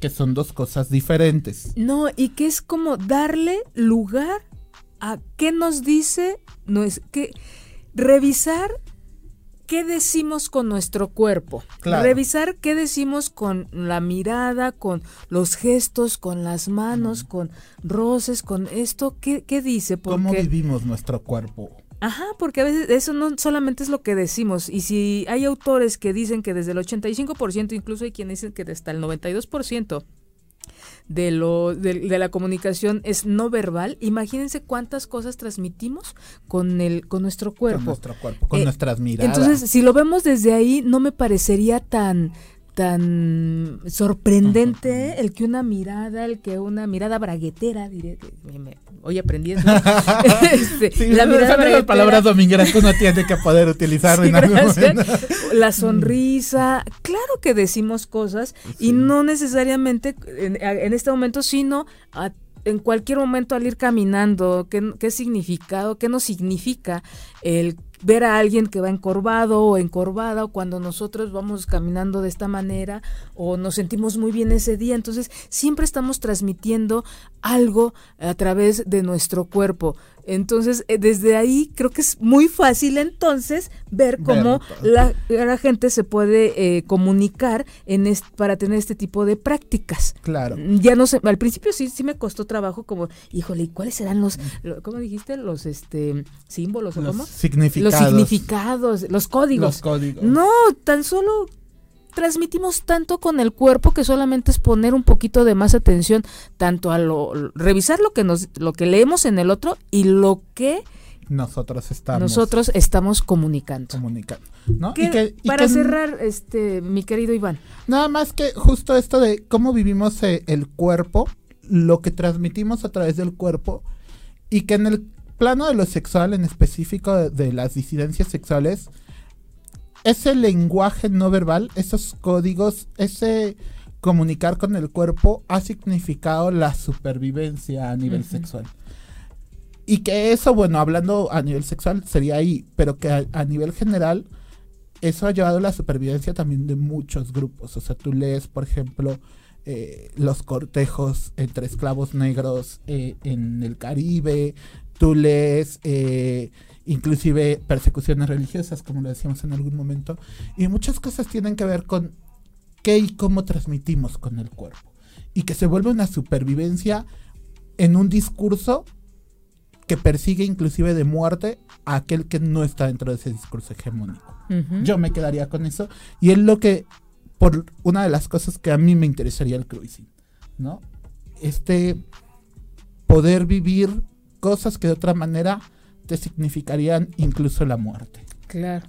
Que son dos cosas diferentes. No, y que es como darle lugar a qué nos dice, no es que revisar qué decimos con nuestro cuerpo, Claro. revisar qué decimos con la mirada, con los gestos, con las manos, con roces, con esto, qué, qué dice, ¿Cómo porque vivimos nuestro cuerpo? Ajá, porque a veces eso no solamente es lo que decimos. Y si hay autores que dicen que desde el 85%, incluso hay quienes dicen que hasta el 92% de, lo, de, de la comunicación es no verbal, imagínense cuántas cosas transmitimos con, el, con nuestro cuerpo. Con nuestro cuerpo, con Eh, nuestras miradas. Entonces, si lo vemos desde ahí, no me parecería tan tan sorprendente el que una mirada, el que una mirada braguetera, diré, hoy aprendí eso. Este, Sí, la mirada braguetera, palabras domingueras que uno tiene que poder utilizar Sí, en algún momento. La sonrisa, claro que decimos cosas y no necesariamente en, en este momento, sino a- en cualquier momento al ir caminando, ¿qué, qué significado, qué nos significa el ver a alguien que va encorvado o encorvada o cuando nosotros vamos caminando de esta manera o nos sentimos muy bien ese día. Entonces, siempre estamos transmitiendo algo a través de nuestro cuerpo. Entonces, eh, desde ahí creo que es muy fácil entonces ver cómo la, la gente se puede eh, comunicar en est- para tener este tipo de prácticas. Claro. Ya no sé, al principio sí, sí me costó trabajo como, híjole, ¿y cuáles serán los, lo- cómo dijiste? Los este símbolos o Los cómo? significados. Los significados, los códigos. Los códigos. No, tan solo transmitimos tanto con el cuerpo que solamente es poner un poquito de más atención tanto a lo revisar lo que nos lo que leemos en el otro y lo que Nosotros estamos nosotros estamos comunicando. comunicando. ¿no? ¿Qué- Y que- y para que cerrar, este, mi querido Iván. Nada más que justo esto de cómo vivimos eh, el cuerpo, lo que transmitimos a través del cuerpo, y que en el plano de lo sexual, en específico de, de las disidencias sexuales, ese lenguaje no verbal, esos códigos, ese comunicar con el cuerpo ha significado la supervivencia a nivel sexual. Y que eso, bueno, hablando a nivel sexual sería ahí, pero que a, a nivel general eso ha llevado a la supervivencia también de muchos grupos. O sea, tú lees, por ejemplo, eh, los cortejos entre esclavos negros eh, en el Caribe, tú lees eh, inclusive persecuciones religiosas, como lo decíamos en algún momento, y muchas cosas tienen que ver con qué y cómo transmitimos con el cuerpo. Y que se vuelve una supervivencia en un discurso que persigue inclusive de muerte a aquel que no está dentro de ese discurso hegemónico. Yo me quedaría con eso. Y es lo que, por una de las cosas que a mí me interesaría el cruising, ¿no? Este poder vivir cosas que de otra manera te significarían incluso la muerte. Claro,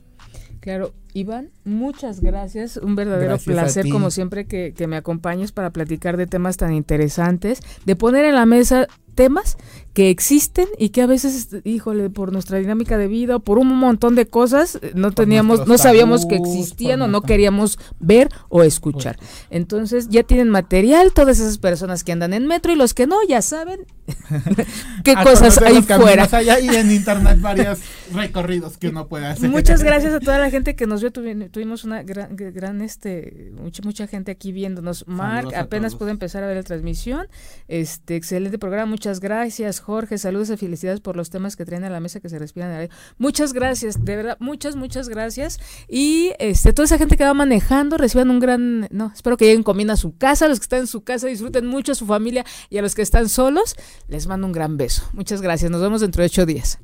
claro. Iván, muchas gracias. Un verdadero Gracias placer, como siempre, que, que me acompañes para platicar de temas tan interesantes, de poner en la mesa temas que existen y que a veces, híjole, por nuestra dinámica de vida o por un montón de cosas, eh, no teníamos, no sabíamos que existían o no queríamos ver o escuchar. Entonces, ya tienen material todas esas personas que andan en metro y los que no, ya saben qué cosas hay fuera. allá y en internet varios recorridos que uno puede hacer. Muchas gracias a toda la gente que nos vio. Tuvi- tuvimos una gran, gran este, mucha, mucha gente aquí viéndonos. Mark apenas pudo empezar a ver la transmisión. Este, excelente programa. Muchas gracias, Jorge. Saludos y felicidades por los temas que traen a la mesa que se respiran. Muchas gracias, de verdad, muchas, muchas gracias. Y este, toda esa gente que va manejando, reciban un gran, no, espero que lleguen comiendo a su casa. Los que están en su casa disfruten mucho a su familia y a los que están solos, les mando un gran beso. Muchas gracias. Nos vemos dentro de ocho días.